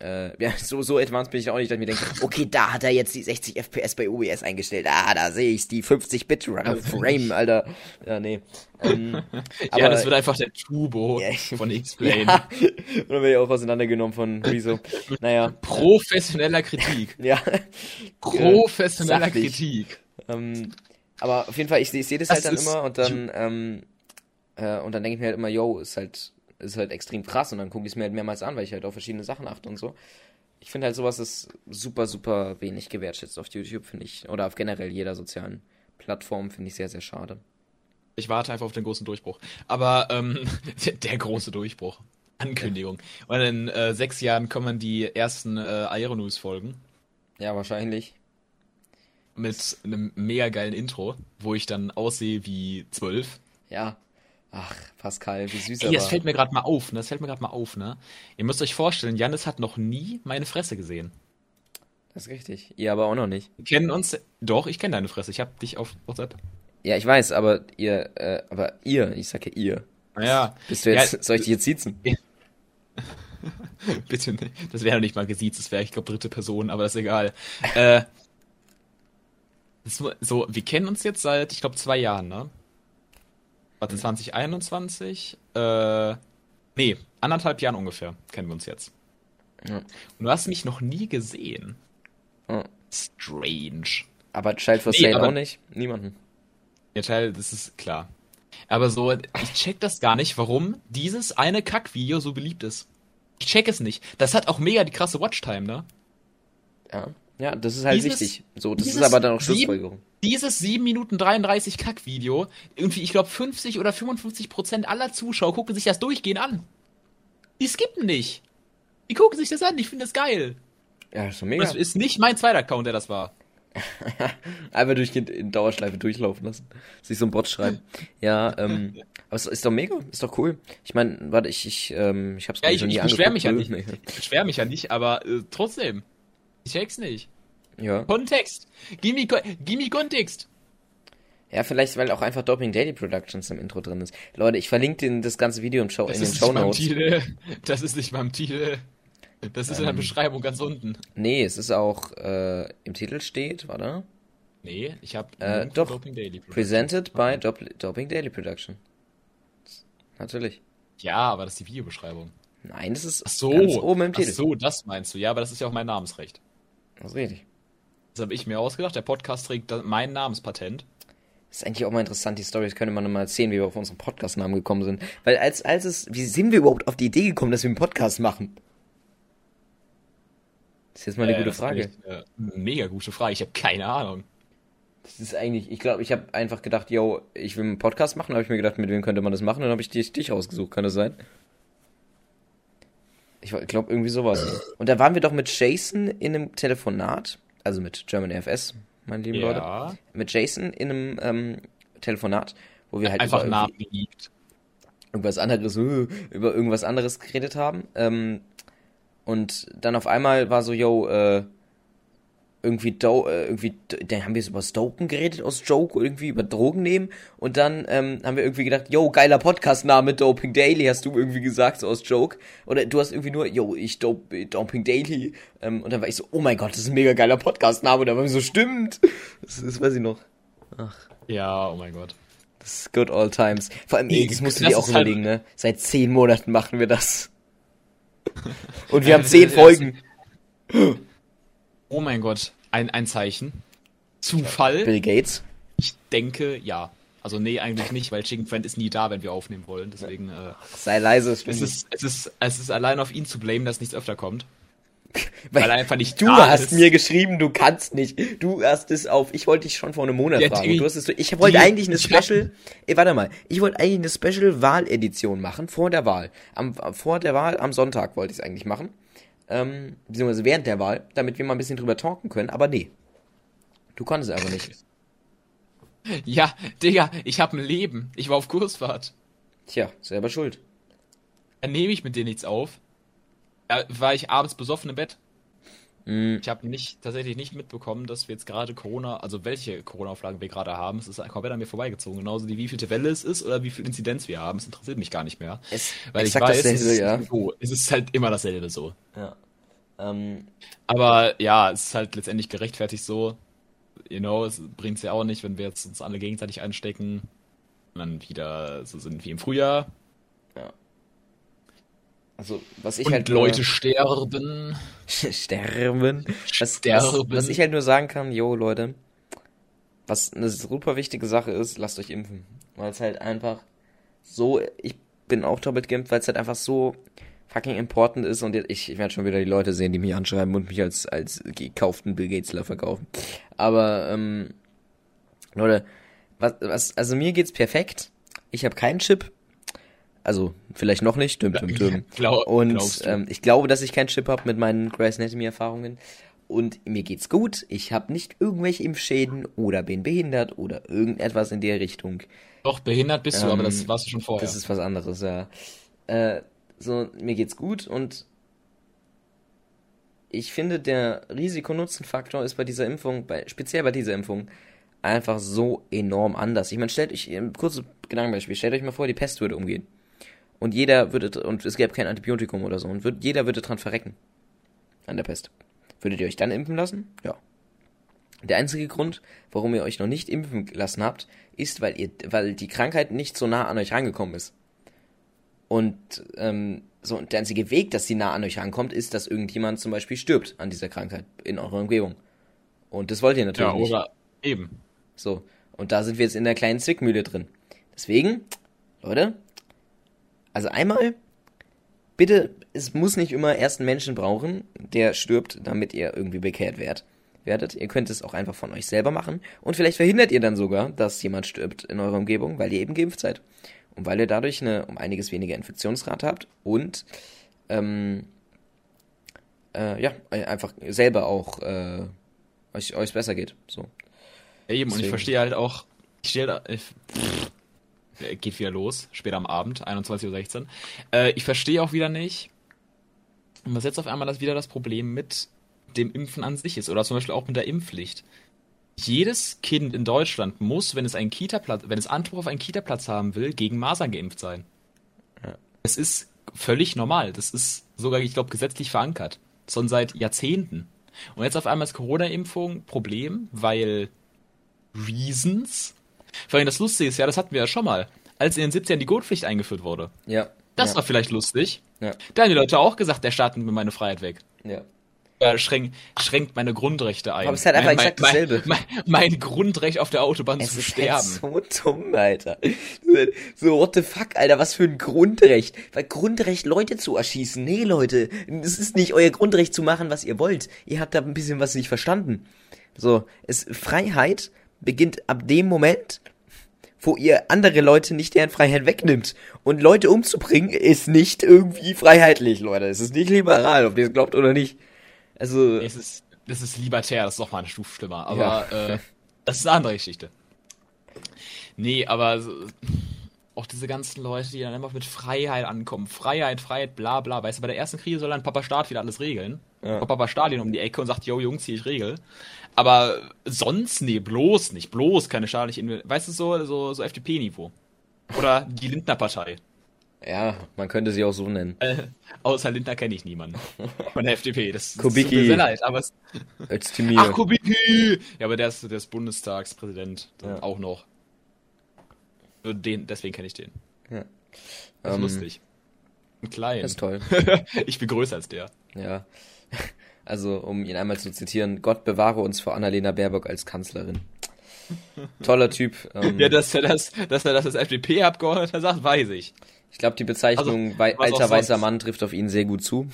äh, ja, so, so advanced bin ich auch nicht, dass ich mir denke, okay, da hat er jetzt die 60 FPS bei OBS eingestellt. Ah, da sehe ich's, die 50 Bit Frame, Alter. Ja, nee. Ähm, ja, das wird einfach der Turbo ich- von X-Plane. ja. Und dann werde ich auch auseinandergenommen von Rezo. Naja, Professioneller Kritik. ja. Professioneller. Kritik. Ähm, aber auf jeden Fall, ich, sehe- ich sehe das, Das halt dann immer und dann, ähm, äh, und dann denke ich mir halt immer, yo, ist halt, ist halt extrem krass und dann gucke ich es mir halt mehrmals an, weil ich halt auf verschiedene Sachen achte und so. Ich finde halt sowas ist super, super wenig gewertschätzt auf YouTube, finde ich. Oder auf generell jeder sozialen Plattform, finde ich sehr, sehr schade. Ich warte einfach auf den großen Durchbruch. Aber ähm, der, große Durchbruch. Ankündigung. Und in äh, sechs Jahren kommen die ersten äh, Aeronews-Folgen Ja, wahrscheinlich. mit einem mega geilen Intro, wo ich dann aussehe wie zwölf. Ja. Ach, Pascal, wie süß Ey, das war. fällt mir gerade mal auf, ne? Das fällt mir gerade mal auf, ne? Ihr müsst euch vorstellen, Janis hat noch nie meine Fresse gesehen. Das ist richtig. Ihr aber auch noch nicht. Wir kennen uns. Doch, ich kenne deine Fresse. Ich hab dich auf WhatsApp. Ja, ich weiß, aber ihr, äh, aber ihr, ich sage ihr. Naja. Bist du jetzt, Ja, soll ich dich jetzt siezen? Bitte nicht. Das wäre noch nicht mal gesiezt, das wäre, ich glaube, dritte Person, aber das ist egal. äh, so, so, wir kennen uns jetzt seit, ich glaube, zwei Jahren, ne? Warte, 2021? Äh, nee, anderthalb Jahren ungefähr kennen wir uns jetzt. Ja. Und du hast mich noch nie gesehen. Ja. Strange. Aber Child for Nee, Sale aber- auch nicht? Niemanden. Ja, Teil, das ist klar. Aber so, ich check das gar nicht, warum dieses eine Kackvideo so beliebt ist. Ich check es nicht. Das hat auch mega die krasse Watchtime, ne? Ja. Ja, das ist halt Dieses- wichtig. So, das ist aber dann auch Schlussfolgerung. Dieses 7 Minuten 33 Kackvideo, irgendwie, ich glaube, 50 oder 55 Prozent aller Zuschauer gucken sich das durchgehend an. Die skippen nicht. Die gucken sich das an, ich finde das geil. Ja, ist schon Und mega. Das ist nicht mein zweiter Account, der das war. Einfach durch in Dauerschleife durchlaufen lassen. Sich so ein Bot schreiben. Ja, ähm, aber es ist doch mega, ist doch cool. Ich meine, warte, ich, ich, ähm, ich hab's Ja, ich, noch nie ich beschwere mich ja nicht. Ich beschwere mich ja nicht, aber äh, trotzdem. Ich check's nicht. Ja. Kontext. Gib mir, Ko- gib mir Kontext. Ja, vielleicht, weil auch einfach Doping Daily Productions im Intro drin ist. Leute, ich verlinke den, das ganze Video im Show, Das in den Show Notes. Das ist nicht beim Titel. Das ist in der Ähm. Beschreibung ganz unten. Nee, es ist auch, äh, im Titel steht, warte. Nee, ich habe Äh, doch. Presented by Dop Doping Daily Production. Natürlich. Ja, aber das ist die Videobeschreibung. Nein, das ist Ach so. ganz oben im Ach Titel. so, das meinst du. Ja, aber das ist ja auch mein Namensrecht. Das ist richtig. Das habe ich mir ausgedacht. Der Podcast trägt mein Namenspatent. Das ist eigentlich auch mal interessant, die Stories könnte man mal erzählen, wie wir auf unseren Podcast-Namen gekommen sind. Weil als, als es, wie sind wir überhaupt auf die Idee gekommen, dass wir einen Podcast machen? Das ist jetzt mal eine Äh, gute das Frage. echt Eine mega gute Frage. Ich habe keine Ahnung. Das ist eigentlich, ich glaube, ich habe einfach gedacht, yo, ich will einen Podcast machen, habe ich mir gedacht, mit wem könnte man das machen, dann habe ich dich, dich rausgesucht, kann das sein? Ich glaube, irgendwie sowas. Und da waren wir doch mit Jason in einem Telefonat, also mit German AFS, meine lieben Leute. Ja. mit Jason in einem, ähm, Telefonat, wo wir halt Einfach geleakt. irgendwas anderes, äh, über irgendwas anderes geredet haben. Ähm, und dann auf einmal war so, yo, äh, irgendwie, do, äh, irgendwie, dann haben wir so über Stoken geredet aus Joke, irgendwie über Drogen nehmen. Und dann ähm, haben wir irgendwie gedacht, yo, geiler Podcast-Name, Doping Daily, hast du irgendwie gesagt, so aus Joke. Oder du hast irgendwie nur, yo, ich dope, Doping Daily. Ähm, und dann war ich so, oh mein Gott, das ist ein mega geiler Podcast-Name. Und dann war ich so, stimmt. Das, das weiß ich noch. Ja, oh mein Gott. Das ist good all times. Vor allem, ey, das musst du Das dir auch halt- überlegen, ne? Seit zehn Monaten machen wir das. Und wir haben zehn Folgen. Oh mein Gott. Ein, ein Zeichen. Zufall? Bill Gates. Ich denke, ja. Also nee, eigentlich nicht, weil Chicken Friend ist nie da, wenn wir aufnehmen wollen. Deswegen, äh, Sei leise, es es ist, es ist, es ist allein auf ihn zu blamen, dass nichts öfter kommt. weil, weil einfach nicht Du hast ist. mir geschrieben, du kannst nicht. Du hast es auf. Ich wollte dich schon vor einem Monat Ja, fragen. die- du hast es, ich wollte eigentlich eine Special. Ey, warte mal. Ich wollte eigentlich eine Special Wahledition machen vor der Wahl. Am, vor der Wahl am Sonntag wollte ich es eigentlich machen. Ähm, beziehungsweise während der Wahl, damit wir mal ein bisschen drüber talken können. Aber nee. Du konntest einfach nicht. Ja, Digga, ich habe ein Leben. Ich war auf Kursfahrt. Tja, selber schuld. Dann nehme ich mit dir nichts auf. Da war ich abends besoffen im Bett. Mm, Ich habe nicht, tatsächlich nicht mitbekommen, dass wir jetzt gerade Corona, also welche Corona-Auflagen wir gerade haben. Es ist komplett an mir vorbeigezogen. Genauso wie wievielte Welle es ist oder wie viel Inzidenz wir haben. Es interessiert mich gar nicht mehr. Es, Weil ich weiß, es dasselbe, ist, ja. so, es ist halt immer dasselbe so. ja. Ähm, Aber ja, es ist halt letztendlich gerechtfertigt so. You know, es bringt's ja auch nicht, wenn wir jetzt uns alle gegenseitig anstecken und dann wieder so sind wie im Frühjahr. Also, was ich und halt Leute nur, sterben. sterben. Was, Sterben. Was, was ich halt nur sagen kann, yo, Leute, was eine super wichtige Sache ist, lasst euch impfen. Weil es halt einfach so, ich bin auch doppelt geimpft, weil es halt einfach so fucking important ist und ich, ich werde schon wieder die Leute sehen, die mich anschreiben und mich als, als gekauften Bill Gatesler verkaufen. Aber, ähm, Leute, was, was, also mir geht's perfekt. Ich habe keinen Chip. Also, vielleicht noch nicht. Düm, düm, düm. Glaub- Und du? ähm, ich glaube, dass ich keinen Chip habe mit meinen Grey's Anatomy-Erfahrungen. Und mir geht's gut. Ich habe nicht irgendwelche Impfschäden oder bin behindert oder irgendetwas in der Richtung. Doch, behindert bist du, Ähm, aber das warst du schon vorher. Das ist was anderes, ja. Äh, so, mir geht's gut und ich finde, der Risiko-Nutzen-Faktor ist bei dieser Impfung, bei, speziell bei dieser Impfung, einfach so enorm anders. Ich meine, stellt euch, ein kurzes Gedankenbeispiel, stellt euch mal vor, die Pest würde umgehen. Und jeder würde, und es gäbe kein Antibiotikum oder so, und würd, jeder würde dran verrecken. An der Pest. Würdet ihr euch dann impfen lassen? Ja. Der einzige Grund, warum ihr euch noch nicht impfen lassen habt, ist, weil ihr, weil die Krankheit nicht so nah an euch rangekommen ist. Und ähm, so und der einzige Weg, dass sie nah an euch rankommt, ist, dass irgendjemand zum Beispiel stirbt an dieser Krankheit in eurer Umgebung. Und das wollt ihr natürlich ja, nicht. oder eben. So. Und da sind wir jetzt in der kleinen Zwickmühle drin. Deswegen, Leute, also einmal, bitte, es muss nicht immer erst einen Menschen brauchen, der stirbt, damit ihr irgendwie bekehrt werdet. werdet. Ihr könnt es auch einfach von euch selber machen. Und vielleicht verhindert ihr dann sogar, dass jemand stirbt in eurer Umgebung, weil ihr eben geimpft seid. Und weil ihr dadurch eine um einiges weniger Infektionsrate habt und ähm, äh, ja, einfach selber auch äh, euch euch besser geht. So. Ja, eben, und ich Deswegen. verstehe halt auch, ich stehe da, ich, pff, äh, geht wieder los, später am Abend, 21.16 Uhr. Äh, ich verstehe auch wieder nicht, was jetzt auf einmal das wieder das Problem mit dem Impfen an sich ist, oder zum Beispiel auch mit der Impfpflicht. Jedes Kind in Deutschland muss, wenn es einen Kita-Platz, wenn es Anspruch auf einen Kita-Platz haben will, gegen Masern geimpft sein. Ja. Es ist völlig normal. Das ist sogar, ich glaube, gesetzlich verankert. Schon seit Jahrzehnten. Und jetzt auf einmal ist Corona-Impfung Problem, weil Reasons. Vor allem das Lustige ist ja, das hatten wir ja schon mal, als in den 70ern die Gurtpflicht eingeführt wurde. Ja. Das ja, war vielleicht lustig. Ja. Da haben die Leute auch gesagt, der Staat nimmt mir meine Freiheit weg. ja. Er schränkt, schränkt meine Grundrechte ein. Aber es ist halt einfach mein, exakt mein, dasselbe. Mein, mein, mein Grundrecht auf der Autobahn Es zu ist sterben. halt so dumm, Alter. So, what the fuck, Alter, was für ein Grundrecht. Weil Grundrecht, Leute zu erschießen. Nee, Leute, es ist nicht euer Grundrecht zu machen, was ihr wollt. Ihr habt da ein bisschen was nicht verstanden. So, es, Freiheit beginnt ab dem Moment, wo ihr andere Leute nicht deren Freiheit wegnimmt. Und Leute umzubringen ist nicht irgendwie freiheitlich, Leute. Es ist nicht liberal, ob ihr es glaubt oder nicht. Also, Es ist, das ist libertär, das ist doch mal eine Stufe schlimmer. Aber äh, das ist eine andere Geschichte. Nee, aber auch diese ganzen Leute, die dann immer mit Freiheit ankommen. Freiheit, Freiheit, bla bla. Weißt du, bei der ersten Krise soll dann Papa Staat wieder alles regeln. Ja. Kommt Papa Stalin um die Ecke und sagt, yo Jungs, hier ich regel. Aber sonst, nee, bloß nicht, bloß keine staatliche, weißt du, so, so, so FDP-Niveau. Oder die Lindner-Partei. Ja, man könnte sie auch so nennen. Äh, außer Lindner kenne ich niemanden. Von der FDP. Das, Kubicki. Das sehr leid, aber es. Ach, Kubicki! Ja, aber der ist, der ist Bundestagspräsident. Ja. Auch noch. Den, deswegen kenne ich den. Ja. Das ist um, ähm, lustig. Ein klein. Das ist toll. ich bin größer als der. Ja. Also, um ihn einmal zu zitieren, Gott bewahre uns vor Annalena Baerbock als Kanzlerin. Toller Typ. Ähm, ja, dass er das, dass er das als FDP-Abgeordneter sagt, weiß ich. Ich glaube, die Bezeichnung also, alter weißer Mann trifft auf ihn sehr gut zu.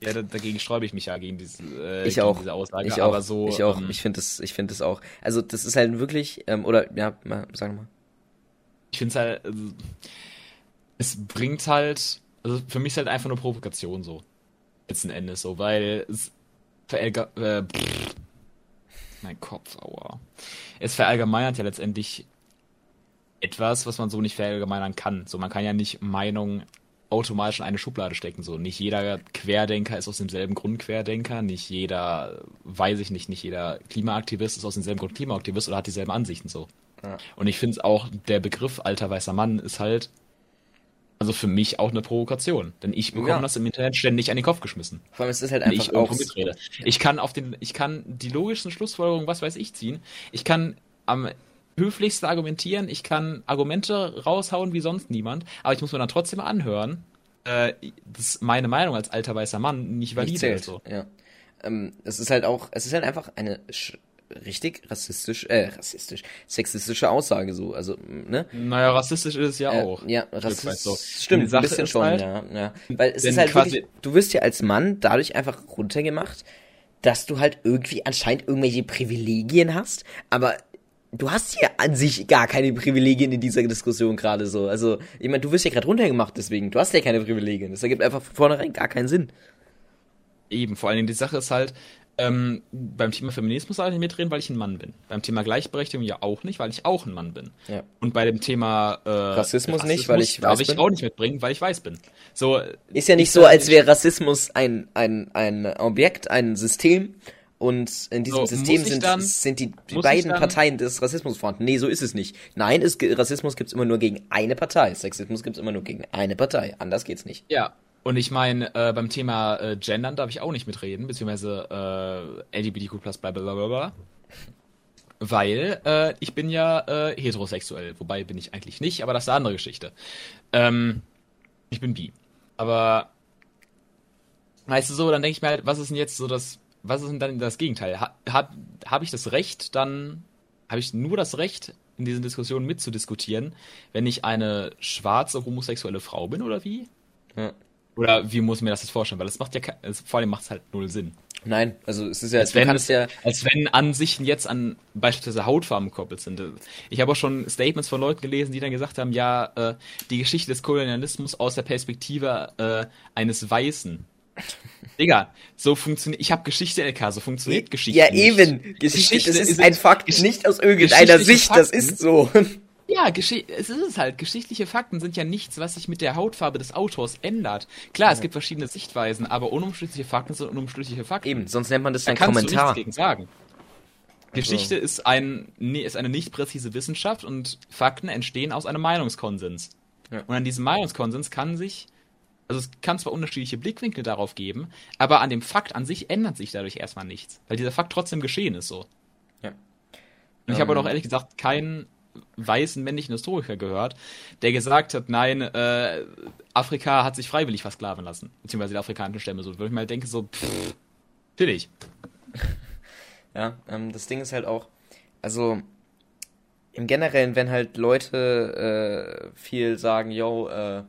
Ja, da, dagegen sträube ich mich ja gegen diese, äh, ich auch. diese Aussage. Ich auch. So, ich auch. Ähm, ich finde das, ich finde das auch. Also das ist halt wirklich, ähm, oder ja, mal, sag mal. Ich finde es halt, also, es bringt halt, also für mich ist halt einfach nur Provokation so letzten Endes so, weil es verallger äh, mein Kopf, aua. Es verallgemeinert ja letztendlich etwas, was man so nicht verallgemeinern kann. So, man kann ja nicht Meinung automatisch in eine Schublade stecken. So, nicht jeder Querdenker ist aus demselben Grund Querdenker, nicht jeder, weiß ich nicht, nicht jeder Klimaaktivist ist aus demselben Grund Klimaaktivist oder hat dieselben Ansichten so. Ja. Und ich finde es auch, der Begriff alter weißer Mann ist halt also für mich auch eine Provokation, denn ich bekomme ja. das im Internet ständig an den Kopf geschmissen. Vor allem ist es halt einfach ich auch mitrede. Ich kann auf den, ich kann die logischsten Schlussfolgerungen, was weiß ich, ziehen. Ich kann am höflichsten argumentieren, ich kann Argumente raushauen wie sonst niemand, aber ich muss mir dann trotzdem anhören, äh, dass meine Meinung als alter weißer Mann nicht valide ist. So. Ja. Ähm, es ist halt auch, es ist halt einfach eine richtig rassistisch, äh, rassistisch, sexistische Aussage so, also, ne? Naja, rassistisch ist es ja äh, auch. Ja, rassistisch, so. stimmt, ein bisschen schon, halt, ja, ja. Weil es ist halt wirklich, du wirst ja als Mann dadurch einfach runtergemacht, dass du halt irgendwie anscheinend irgendwelche Privilegien hast, aber du hast ja an sich gar keine Privilegien in dieser Diskussion gerade so. Also, ich meine, du wirst ja gerade runtergemacht deswegen, du hast ja keine Privilegien. Das ergibt einfach von vornherein gar keinen Sinn. Eben, vor allen Dingen die Sache ist halt, ähm, beim Thema Feminismus darf ich nicht mitreden, weil ich ein Mann bin. Beim Thema Gleichberechtigung ja auch nicht, weil ich auch ein Mann bin. Ja. Und bei dem Thema äh, Rassismus, Rassismus nicht, weil ich weiß darf ich auch nicht mitbringen, weil ich weiß bin. So ist ja nicht so, als wäre Rassismus ein ein ein Objekt, ein System. Und in diesem so, System sind, dann, sind die, beiden Parteien des Rassismus vorhanden. Nee, so ist es nicht. Nein, es, Rassismus gibt's immer nur gegen eine Partei. Sexismus gibt's immer nur gegen eine Partei. Anders geht's nicht. Ja, und ich meine, äh, beim Thema äh, Gendern darf ich auch nicht mitreden, beziehungsweise äh, LGBTQ plus bla. Weil äh, ich bin ja äh, heterosexuell. Wobei bin ich eigentlich nicht, aber das ist eine andere Geschichte. Ähm, ich bin bi. Aber weißt du so, dann denke ich mir halt, was ist denn jetzt so das, was ist denn dann das Gegenteil? Ha, Habe hab ich das Recht, dann habe ich nur das Recht, in diesen Diskussionen mitzudiskutieren, wenn ich eine schwarze homosexuelle Frau bin oder wie? Ja. Oder wie muss man das jetzt vorstellen? Weil das macht ja, also vor allem macht es halt null Sinn. Nein, also es ist ja, als wenn, es, ja als wenn Ansichten jetzt an beispielsweise Hautfarben gekoppelt sind. Ich habe auch schon Statements von Leuten gelesen, die dann gesagt haben, ja, äh, die Geschichte des Kolonialismus aus der Perspektive äh, eines Weißen. Digga, so funktioniert. Ich habe Geschichte LK, so funktioniert Geschichte. Ja, nicht. eben. Geschichte, Geschichte das ist, ist ein Fakt, nicht aus irgendeiner Sicht, Fakten, das ist so. Ja, es ist es halt. Geschichtliche Fakten sind ja nichts, was sich mit der Hautfarbe des Autors ändert. Klar, ja. es gibt verschiedene Sichtweisen, aber unumstößliche Fakten sind unumstößliche Fakten. Eben, sonst nennt man das da ein Kommentar. Du nichts gegen sagen. Geschichte also. ist, ein, nee, ist eine nicht präzise Wissenschaft und Fakten entstehen aus einem Meinungskonsens. Ja. Und an diesem Meinungskonsens kann sich, also es kann zwar unterschiedliche Blickwinkel darauf geben, aber an dem Fakt an sich ändert sich dadurch erstmal nichts, weil dieser Fakt trotzdem geschehen ist so. Ja. Und ich ähm. habe auch ehrlich gesagt keinen weißen männlichen Historiker gehört, der gesagt hat, nein, äh, Afrika hat sich freiwillig versklaven lassen, beziehungsweise die afrikanischen Stämme so. Wo ich mal denke, so, pff, natürlich. Ja, ähm, das Ding ist halt auch, also im Generellen, wenn halt Leute äh, viel sagen, yo, äh,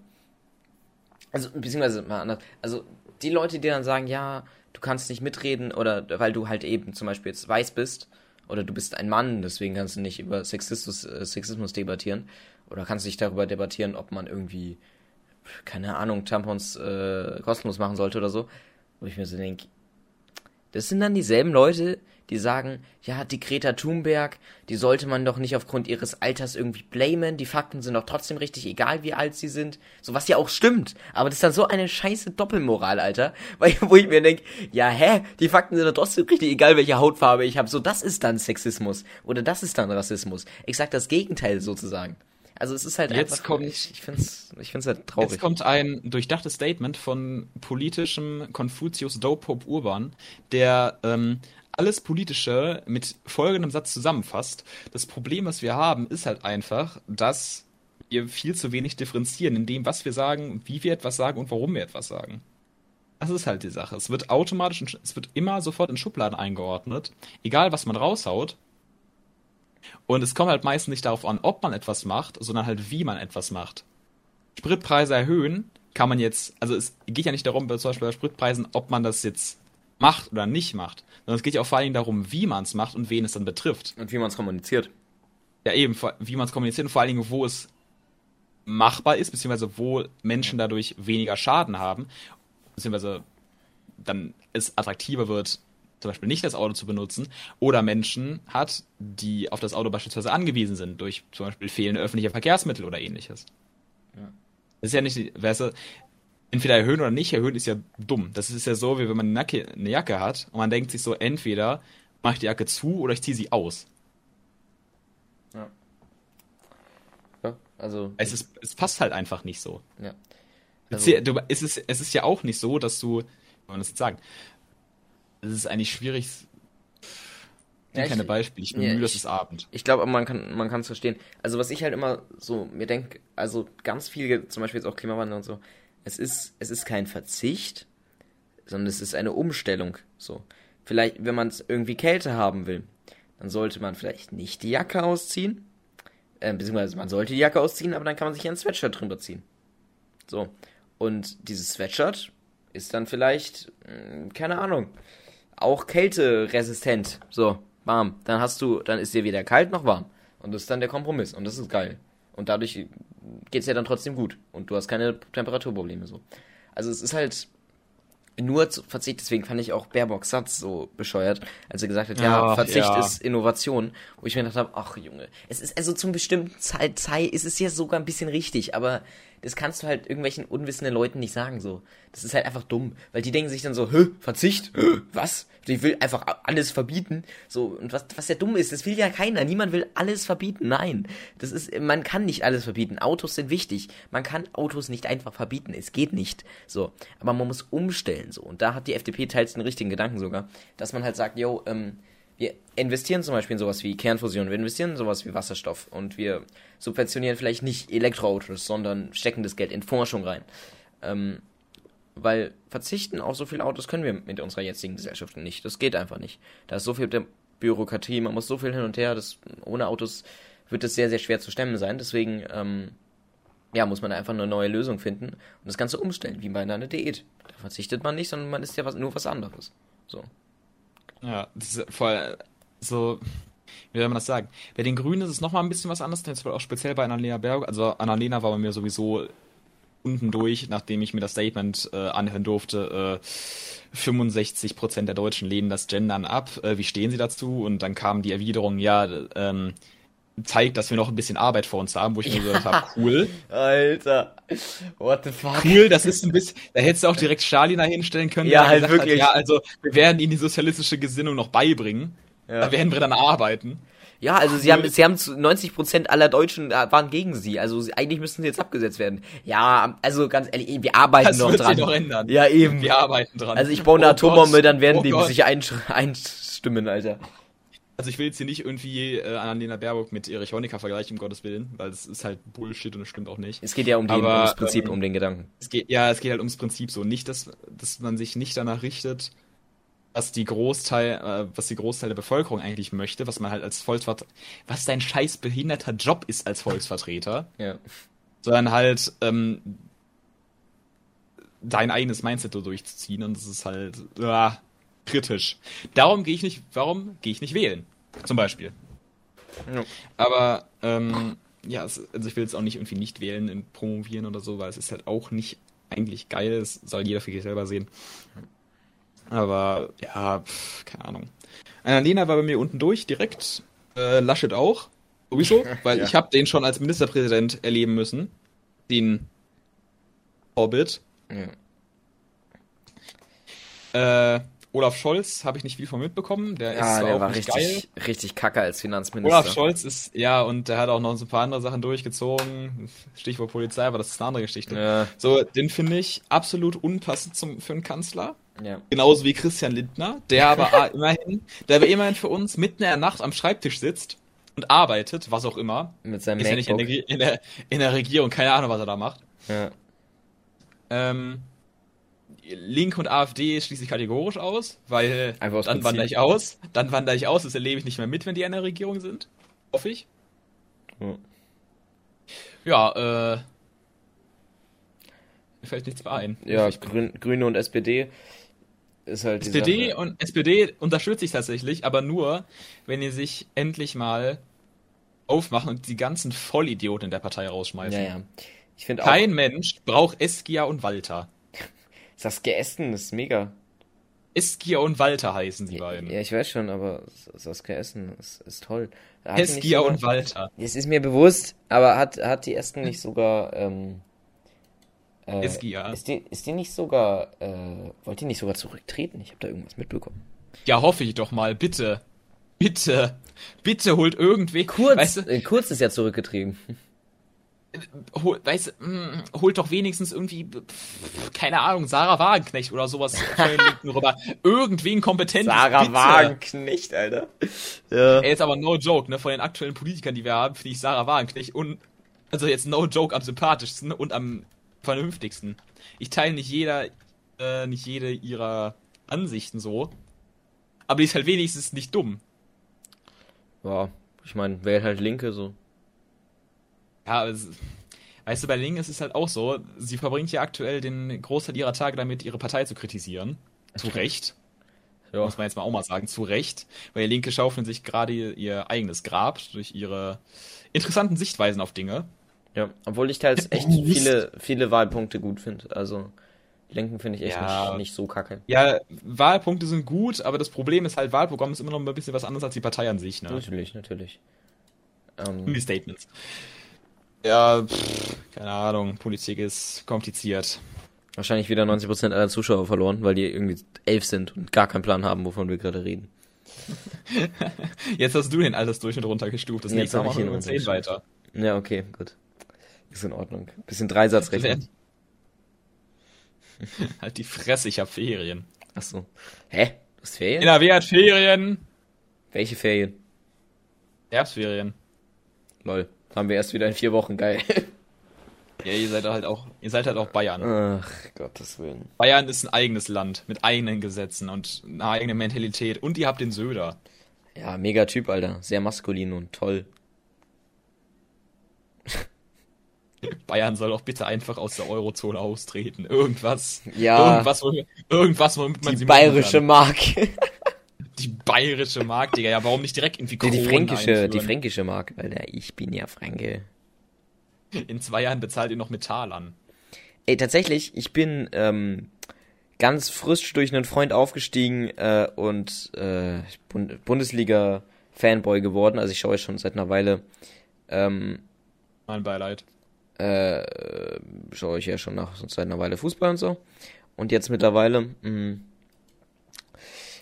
also beziehungsweise mal anders, also die Leute, die dann sagen, ja, du kannst nicht mitreden oder weil du halt eben zum Beispiel jetzt weiß bist, oder du bist ein Mann, deswegen kannst du nicht über Sexismus, äh, Sexismus debattieren oder kannst nicht darüber debattieren, ob man irgendwie, keine Ahnung, Tampons äh, kostenlos machen sollte oder so. Wo ich mir so denke, das sind dann dieselben Leute, die sagen, ja, die Greta Thunberg, die sollte man doch nicht aufgrund ihres Alters irgendwie blamen, die Fakten sind doch trotzdem richtig, egal wie alt sie sind. So was ja auch stimmt, aber das ist dann so eine scheiße Doppelmoral, Alter, weil, wo ich mir denke, ja, hä, die Fakten sind doch trotzdem richtig, egal welche Hautfarbe ich habe. So, das ist dann Sexismus oder das ist dann Rassismus. Ich sag das Gegenteil sozusagen. Also es ist halt Jetzt einfach, kommt- ich, ich find's, ich find's halt traurig. Jetzt kommt ein durchdachtes Statement von politischem Konfuzius Dopope Urban, der ähm, alles Politische mit folgendem Satz zusammenfasst. Das Problem, was wir haben, ist halt einfach, dass wir viel zu wenig differenzieren in dem, was wir sagen, wie wir etwas sagen und warum wir etwas sagen. Das ist halt die Sache. Es wird automatisch, es wird immer sofort in Schubladen eingeordnet, egal was man raushaut. Und es kommt halt meistens nicht darauf an, ob man etwas macht, sondern halt, wie man etwas macht. Spritpreise erhöhen, kann man jetzt, also es geht ja nicht darum, zum Beispiel bei Spritpreisen, ob man das jetzt macht oder nicht macht, sondern es geht ja auch vor allen Dingen darum, wie man es macht und wen es dann betrifft. Und wie man es kommuniziert. Ja, eben, wie man es kommuniziert und vor allen Dingen, wo es machbar ist, beziehungsweise wo Menschen dadurch weniger Schaden haben, beziehungsweise dann es attraktiver wird, zum Beispiel nicht das Auto zu benutzen, oder Menschen hat, die auf das Auto beispielsweise angewiesen sind, durch zum Beispiel fehlende öffentliche Verkehrsmittel oder ähnliches. Das ist ja nicht, weißt du, entweder erhöhen oder nicht erhöhen ist ja dumm. Das ist ja so, wie wenn man eine Jacke, hat und man denkt sich so, entweder mache ich die Jacke zu oder ich ziehe sie aus. Ja, also, Es, ist, es passt halt einfach nicht so. ja. Es Also, es, ist, es ist ja auch nicht so, dass du, wie soll man das jetzt sagen, es ist eigentlich schwierig, Ja, ja, keine ich- Beispiele, ich bin ja, müde, ich- es ist Abend. Ich glaube, man kann man kann es verstehen. Also was ich halt immer so mir denke, also ganz viel, zum Beispiel jetzt auch Klimawandel und so, es ist es ist kein Verzicht, sondern es ist eine Umstellung. So vielleicht, wenn man es irgendwie Kälte haben will, dann sollte man vielleicht nicht die Jacke ausziehen, äh, beziehungsweise man sollte die Jacke ausziehen, aber dann kann man sich ja ein Sweatshirt drüber ziehen. So und dieses Sweatshirt ist dann vielleicht mh, keine Ahnung auch kälteresistent. So, warm. Dann hast du, dann ist dir weder kalt noch warm. Und das ist dann der Kompromiss. Und das ist geil. Und dadurch geht's ja dann trotzdem gut. Und du hast keine Temperaturprobleme so. Also es ist halt nur zu Verzicht, deswegen fand ich auch Baerbocks Satz so bescheuert, als er gesagt hat, ja, Ach, Verzicht ja. ist Innovation, wo ich mir gedacht habe, ach Junge, es ist also zum bestimmten Zeit, Zeit ist es ja sogar ein bisschen richtig, aber das kannst du halt irgendwelchen unwissenden Leuten nicht sagen so. Das ist halt einfach dumm, weil die denken sich dann so, hä, Verzicht? Hä, was? Ich will einfach alles verbieten. So, und was, was ja dumm ist, das will ja keiner. Niemand will alles verbieten. Nein. Das ist, man kann nicht alles verbieten. Autos sind wichtig. Man kann Autos nicht einfach verbieten. Es geht nicht. So. Aber man muss umstellen, so. Und da hat die FDP teils den richtigen Gedanken sogar, dass man halt sagt, yo, ähm, wir investieren zum Beispiel in sowas wie Kernfusion, wir investieren in sowas wie Wasserstoff und wir subventionieren vielleicht nicht Elektroautos, sondern stecken das Geld in Forschung rein. Ähm, weil verzichten auf so viele Autos können wir mit unserer jetzigen Gesellschaft nicht. Das geht einfach nicht. Da ist so viel Bürokratie, man muss so viel hin und her, das, ohne Autos wird es sehr, sehr schwer zu stemmen sein. Deswegen, ähm, ja, muss man einfach eine neue Lösung finden und das Ganze umstellen, wie bei einer Diät. Da verzichtet man nicht, sondern man isst ja was, nur was anderes. So. Ja, voll so, wie soll man das sagen? Bei den Grünen ist es nochmal ein bisschen was anderes, jetzt auch speziell bei Annalena Berg. Also Annalena war bei mir sowieso unten durch, nachdem ich mir das Statement äh, anhören durfte, äh, 65% der Deutschen lehnen das Gendern ab. Äh, wie stehen sie dazu? Und dann kam die Erwiderung, ja, ähm, zeigt, dass wir noch ein bisschen Arbeit vor uns haben, wo ich mir gesagt habe, cool. Alter, what the fuck? Cool, das ist ein bisschen, da hättest du auch direkt Stalin da hinstellen können. Ja, halt wirklich. Hat, ja, also wir werden ihnen die sozialistische Gesinnung noch beibringen. Ja. Da werden wir dann arbeiten. Ja, also sie haben, sie haben zu 90% aller Deutschen äh, waren gegen sie. Also sie, eigentlich müssten sie jetzt abgesetzt werden. Ja, also ganz ehrlich, wir arbeiten Das noch wird dran. sich noch ändern. Ja, eben. Wir arbeiten dran. Also ich baue eine Oh Atombombe, Gott. dann werden Oh die Gott. sich einstimmen, Alter. Also ich will jetzt hier nicht irgendwie äh, Annalena Baerbock mit Erich Honecker vergleichen, um Gottes Willen, weil das ist halt Bullshit und das stimmt auch nicht. Es geht ja um, die, Aber, ums Prinzip, ähm, um den Gedanken. Es geht, ja, es geht halt ums Prinzip so. Nicht, dass, dass man sich nicht danach richtet, was die Großteil, äh, was die Großteil der Bevölkerung eigentlich möchte, was man halt als Volksvertreter, was dein scheiß behinderter Job ist als Volksvertreter, Ja. sondern halt ähm, dein eigenes Mindset so durchzuziehen und das ist halt ah, kritisch. Darum gehe ich nicht, warum gehe ich nicht wählen? Zum Beispiel. Ja. Aber ähm, ja, es, also ich will jetzt auch nicht irgendwie nicht wählen und promovieren oder so, weil es ist halt auch nicht eigentlich geil. Es soll jeder für sich selber sehen. Aber ja, pf, keine Ahnung. Annalena war bei mir unten durch, direkt. Äh, Laschet auch. Sowieso, weil Ja. ich habe den schon als Ministerpräsident erleben müssen. Den Orbit. Ja. Äh, Olaf Scholz habe ich nicht viel von mitbekommen. Der ist Ja, zwar der auch war richtig, richtig kacke als Finanzminister. Olaf Scholz ist, ja, und der hat auch noch so ein paar andere Sachen durchgezogen. Stichwort Polizei, aber das ist eine andere Geschichte. Ja, So, den finde ich absolut unpassend zum, für einen Kanzler. ja. Genauso wie Christian Lindner, der aber immerhin, der aber immerhin für uns mitten in der Nacht am Schreibtisch sitzt und arbeitet, was auch immer. Mit seinem Ist ja nicht in der, MacBook. in, der, in der Regierung, keine Ahnung, was er da macht. Ja. Ähm, Link und AfD schließe ich kategorisch aus, weil aus dann Prinzip. wandere ich aus. Dann wandere ich aus, das erlebe ich nicht mehr mit, wenn die in der Regierung sind. Hoffe ich. Ja. Ja, äh. Mir fällt nichts mehr ein. Ja, Ich- Grün, Grüne und SPD ist halt die SPD und SPD unterstütze ich tatsächlich, aber nur, wenn ihr sich endlich mal aufmachen und die ganzen Vollidioten in der Partei rausschmeißen. Ja, ja. Ich finde auch, Kein Mensch braucht Eskia und Walter. Saskia Essen ist mega. Eskia und Walter heißen die beiden. Ja, ich weiß schon, aber Saskia Essen ist, ist toll. Hat Eskia sogar- und Walter. Es ist mir bewusst, aber hat, hat die Essen nicht sogar, ähm, äh, Eskia. Ist die, ist die nicht sogar, äh, wollte die nicht sogar zurücktreten? Ich habe da irgendwas mitbekommen. Ja, hoffe ich doch mal, bitte. Bitte. Bitte holt irgendwen. Kurz, Weißt du, äh, Kurz ist ja zurückgetreten. Hol, weißt du, mh, holt doch wenigstens irgendwie, pff, keine Ahnung, Sarah Wagenknecht oder sowas von den Linken rüber. Irgendwen kompetentes. bitte. Wagenknecht, Alter. Ja. Ey, jetzt aber no joke, ne? Von den aktuellen Politikern, die wir haben, finde ich Sarah Wagenknecht und, also jetzt no joke am sympathischsten und am vernünftigsten. Ich teile nicht jeder, äh, nicht jede ihrer Ansichten so. Aber die ist halt wenigstens nicht dumm. Ja, ich meine, wählt halt Linke so. Ja, es, weißt du, bei Link ist es halt auch so, sie verbringt ja aktuell den Großteil ihrer Tage damit, ihre Partei zu kritisieren. Zu Recht. Ja. Muss man jetzt mal auch mal sagen, zu Recht. Weil die Linke schaufeln sich gerade ihr, eigenes Grab durch ihre interessanten Sichtweisen auf Dinge. Ja, obwohl ich teils echt Mist. viele, viele Wahlpunkte gut finde. Also, Linken finde ich echt Ja. nicht, nicht so kacke. Ja, Wahlpunkte sind gut, aber das Problem ist halt, Wahlprogramm ist immer noch ein bisschen was anderes als die Partei an sich, ne? Natürlich, natürlich. Ähm, die Statements. Ja, pff, keine Ahnung, Politik ist kompliziert. wahrscheinlich wieder 90% aller Zuschauer verloren, weil die irgendwie elf sind und gar keinen Plan haben, wovon wir gerade reden. Jetzt hast du den Altersdurchschnitt runtergestuft, das Jetzt nächste Mal ich machen wir um 10 weiter. Ja, okay, gut. Ist in Ordnung. Bisschen Dreisatzrechnung. Halt die Fresse, ich hab Ferien. Ach so. Hä? Du hast Ferien? NRW hat Ferien. Welche Ferien? Herbstferien. Lol. Haben wir erst wieder in vier Wochen, geil. Ja, ihr seid halt auch, ihr seid halt auch Bayern. Ach, Gottes Willen. Bayern ist ein eigenes Land mit eigenen Gesetzen und einer eigenen Mentalität. Und ihr habt den Söder. Ja, mega Typ, Alter. Sehr maskulin und toll. Bayern soll doch bitte einfach aus der Eurozone austreten. Irgendwas. Ja. Irgendwas, womit- irgendwas, womit man Die sie bayerische. Mark. Die bayerische Mark, Digga. Ja, warum nicht direkt irgendwie Nee, die fränkische, die einführen? fränkische Mark, Alter. Ich bin ja Franke. In zwei Jahren bezahlt ihr noch mit Talern. Ey, tatsächlich, ich bin ähm, ganz frisch durch einen Freund aufgestiegen äh, und äh, Bund Bundesliga-Fanboy geworden. Also ich schaue schon seit einer Weile. Ähm, Mein Beileid. äh, schaue ich ja schon nach seit einer Weile Fußball und so. Und jetzt mittlerweile mh,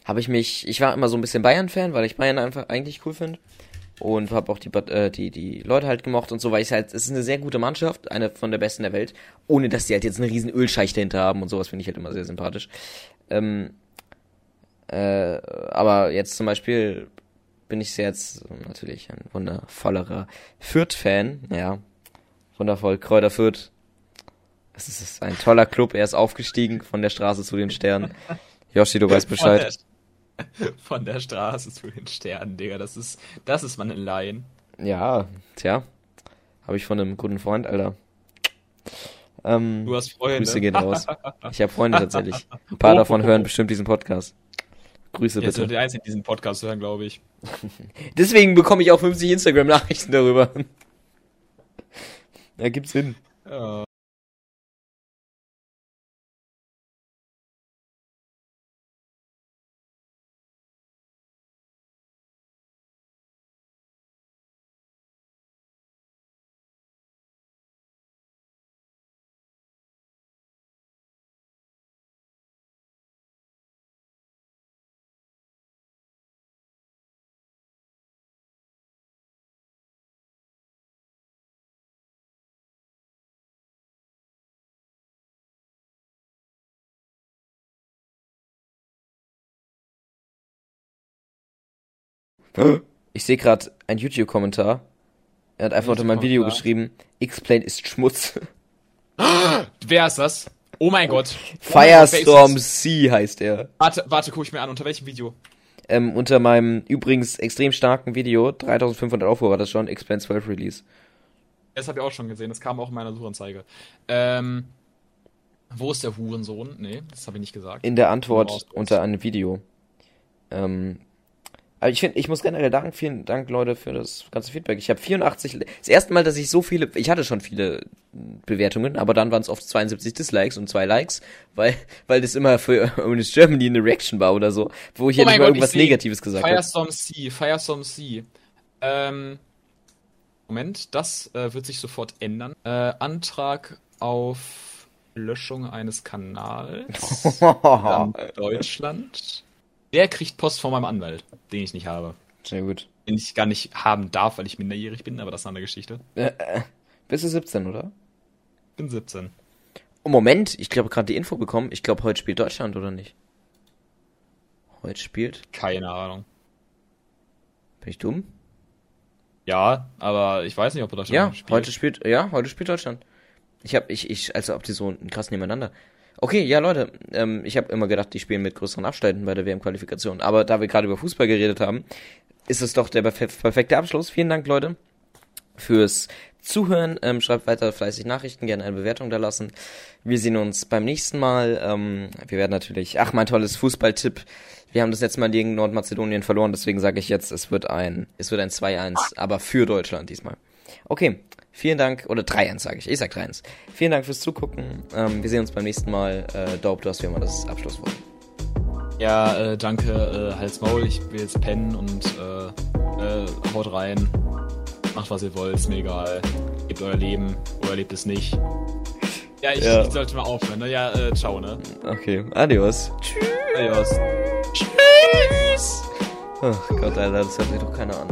habe ich mich, ich war immer so ein bisschen Bayern-Fan, weil ich Bayern einfach eigentlich cool finde. Und habe auch die, äh, die, die Leute halt gemocht und so, weil ich halt, es ist eine sehr gute Mannschaft, eine von der besten der Welt, ohne dass die halt jetzt eine riesen Ölscheich dahinter haben und sowas finde ich halt immer sehr sympathisch. Ähm, äh, aber jetzt zum Beispiel bin ich jetzt natürlich ein wundervollerer Fürth-Fan, ja, wundervoll. Kräuter Fürth. Es ist ein toller Club. Er ist aufgestiegen von der Straße zu den Sternen. Yoshi, du weißt Bescheid. Von der, Straße zu den Sternen, Digga. Das ist, das ist man in Laien. Ja, tja. Habe ich von einem guten Freund, Alter. Ähm, Du hast Freunde. Grüße gehen raus. Ich habe Freunde tatsächlich. Ein paar davon hören bestimmt diesen Podcast. Grüße Jetzt bitte. die Einzigen, die diesen Podcast hören, glaube ich. Deswegen bekomme ich auch 50 Instagram-Nachrichten darüber. Da gibt's Sinn. Ja. Ich sehe gerade einen YouTube-Kommentar. Er hat einfach unter mein Video geschrieben, X-Plane ist Schmutz. Wer ist das? Oh mein Gott. Oh Firestorm? C heißt er. Warte, warte, guck ich mir an. Unter welchem Video? Ähm, unter meinem übrigens extrem starken Video, 3500 Aufrufe war das schon, X-Plane 12 Release. Das habe ich auch schon gesehen. Das kam auch in meiner Suchanzeige. Ähm, wo ist der Hurensohn? Nee, das habe ich nicht gesagt. In der Antwort unter einem Video. Ähm, aber ich finde, ich muss generell danken, vielen Dank, Leute, für das ganze Feedback. Ich habe 84, das erste Mal, dass ich so viele, ich hatte schon viele Bewertungen, aber dann waren es oft 72 Dislikes und zwei Likes, weil, weil das immer für Honest Germany eine Reaction war oder so, wo ich ja Oh mein nicht mal Gott, irgendwas. Negatives gesagt habe. Firestorm C, Firestorm C. Ähm, Moment, das äh, wird sich sofort ändern. Äh, Antrag auf Löschung eines Kanals. Deutschland. Der kriegt Post von meinem Anwalt, den ich nicht habe. Sehr gut. Den ich gar nicht haben darf, weil ich minderjährig bin, aber das ist eine andere Geschichte. Äh, äh, bist du 17, oder? Bin 17. Oh, Moment, ich glaube gerade die Info bekommen. Ich glaube, heute spielt Deutschland, oder nicht? Heute spielt? Keine Ahnung. Bin ich dumm? Ja, aber ich weiß nicht, ob Deutschland Ja, spielt. heute spielt, ja, heute spielt Deutschland. Ich hab, ich, ich, also ob die so krass nebeneinander. Okay, ja Leute, ähm, ich habe immer gedacht, die spielen mit größeren Abständen bei der WM-Qualifikation. Aber da wir gerade über Fußball geredet haben, ist es doch der perfe- perfekte Abschluss. Vielen Dank, Leute, fürs Zuhören. Ähm, schreibt weiter fleißig Nachrichten, gerne eine Bewertung da lassen. Wir sehen uns beim nächsten Mal. Ähm, wir werden natürlich, ach, mein tolles Fußballtipp. Wir haben das letzte Mal gegen Nordmazedonien verloren, deswegen sage ich jetzt, es wird ein, es wird ein 2-1, aber für Deutschland diesmal. Okay, vielen Dank, oder 3-1 sage ich, ich sag 3-1. Vielen Dank fürs Zugucken. Ähm, wir sehen uns beim nächsten Mal. Äh, Dope, du hast wie immer das Abschlusswort. Ja, äh, danke, äh, Hals Maul. Ich will jetzt pennen und äh, äh, haut rein. Macht was ihr wollt, ist mir egal. Lebt euer Leben oder lebt es nicht. Ja, ich, Ja. ich sollte mal aufhören, ne? Ja, äh, ciao, ne? Okay, adios. Adios. Ach Gott, Alter, das hört sich doch keiner an.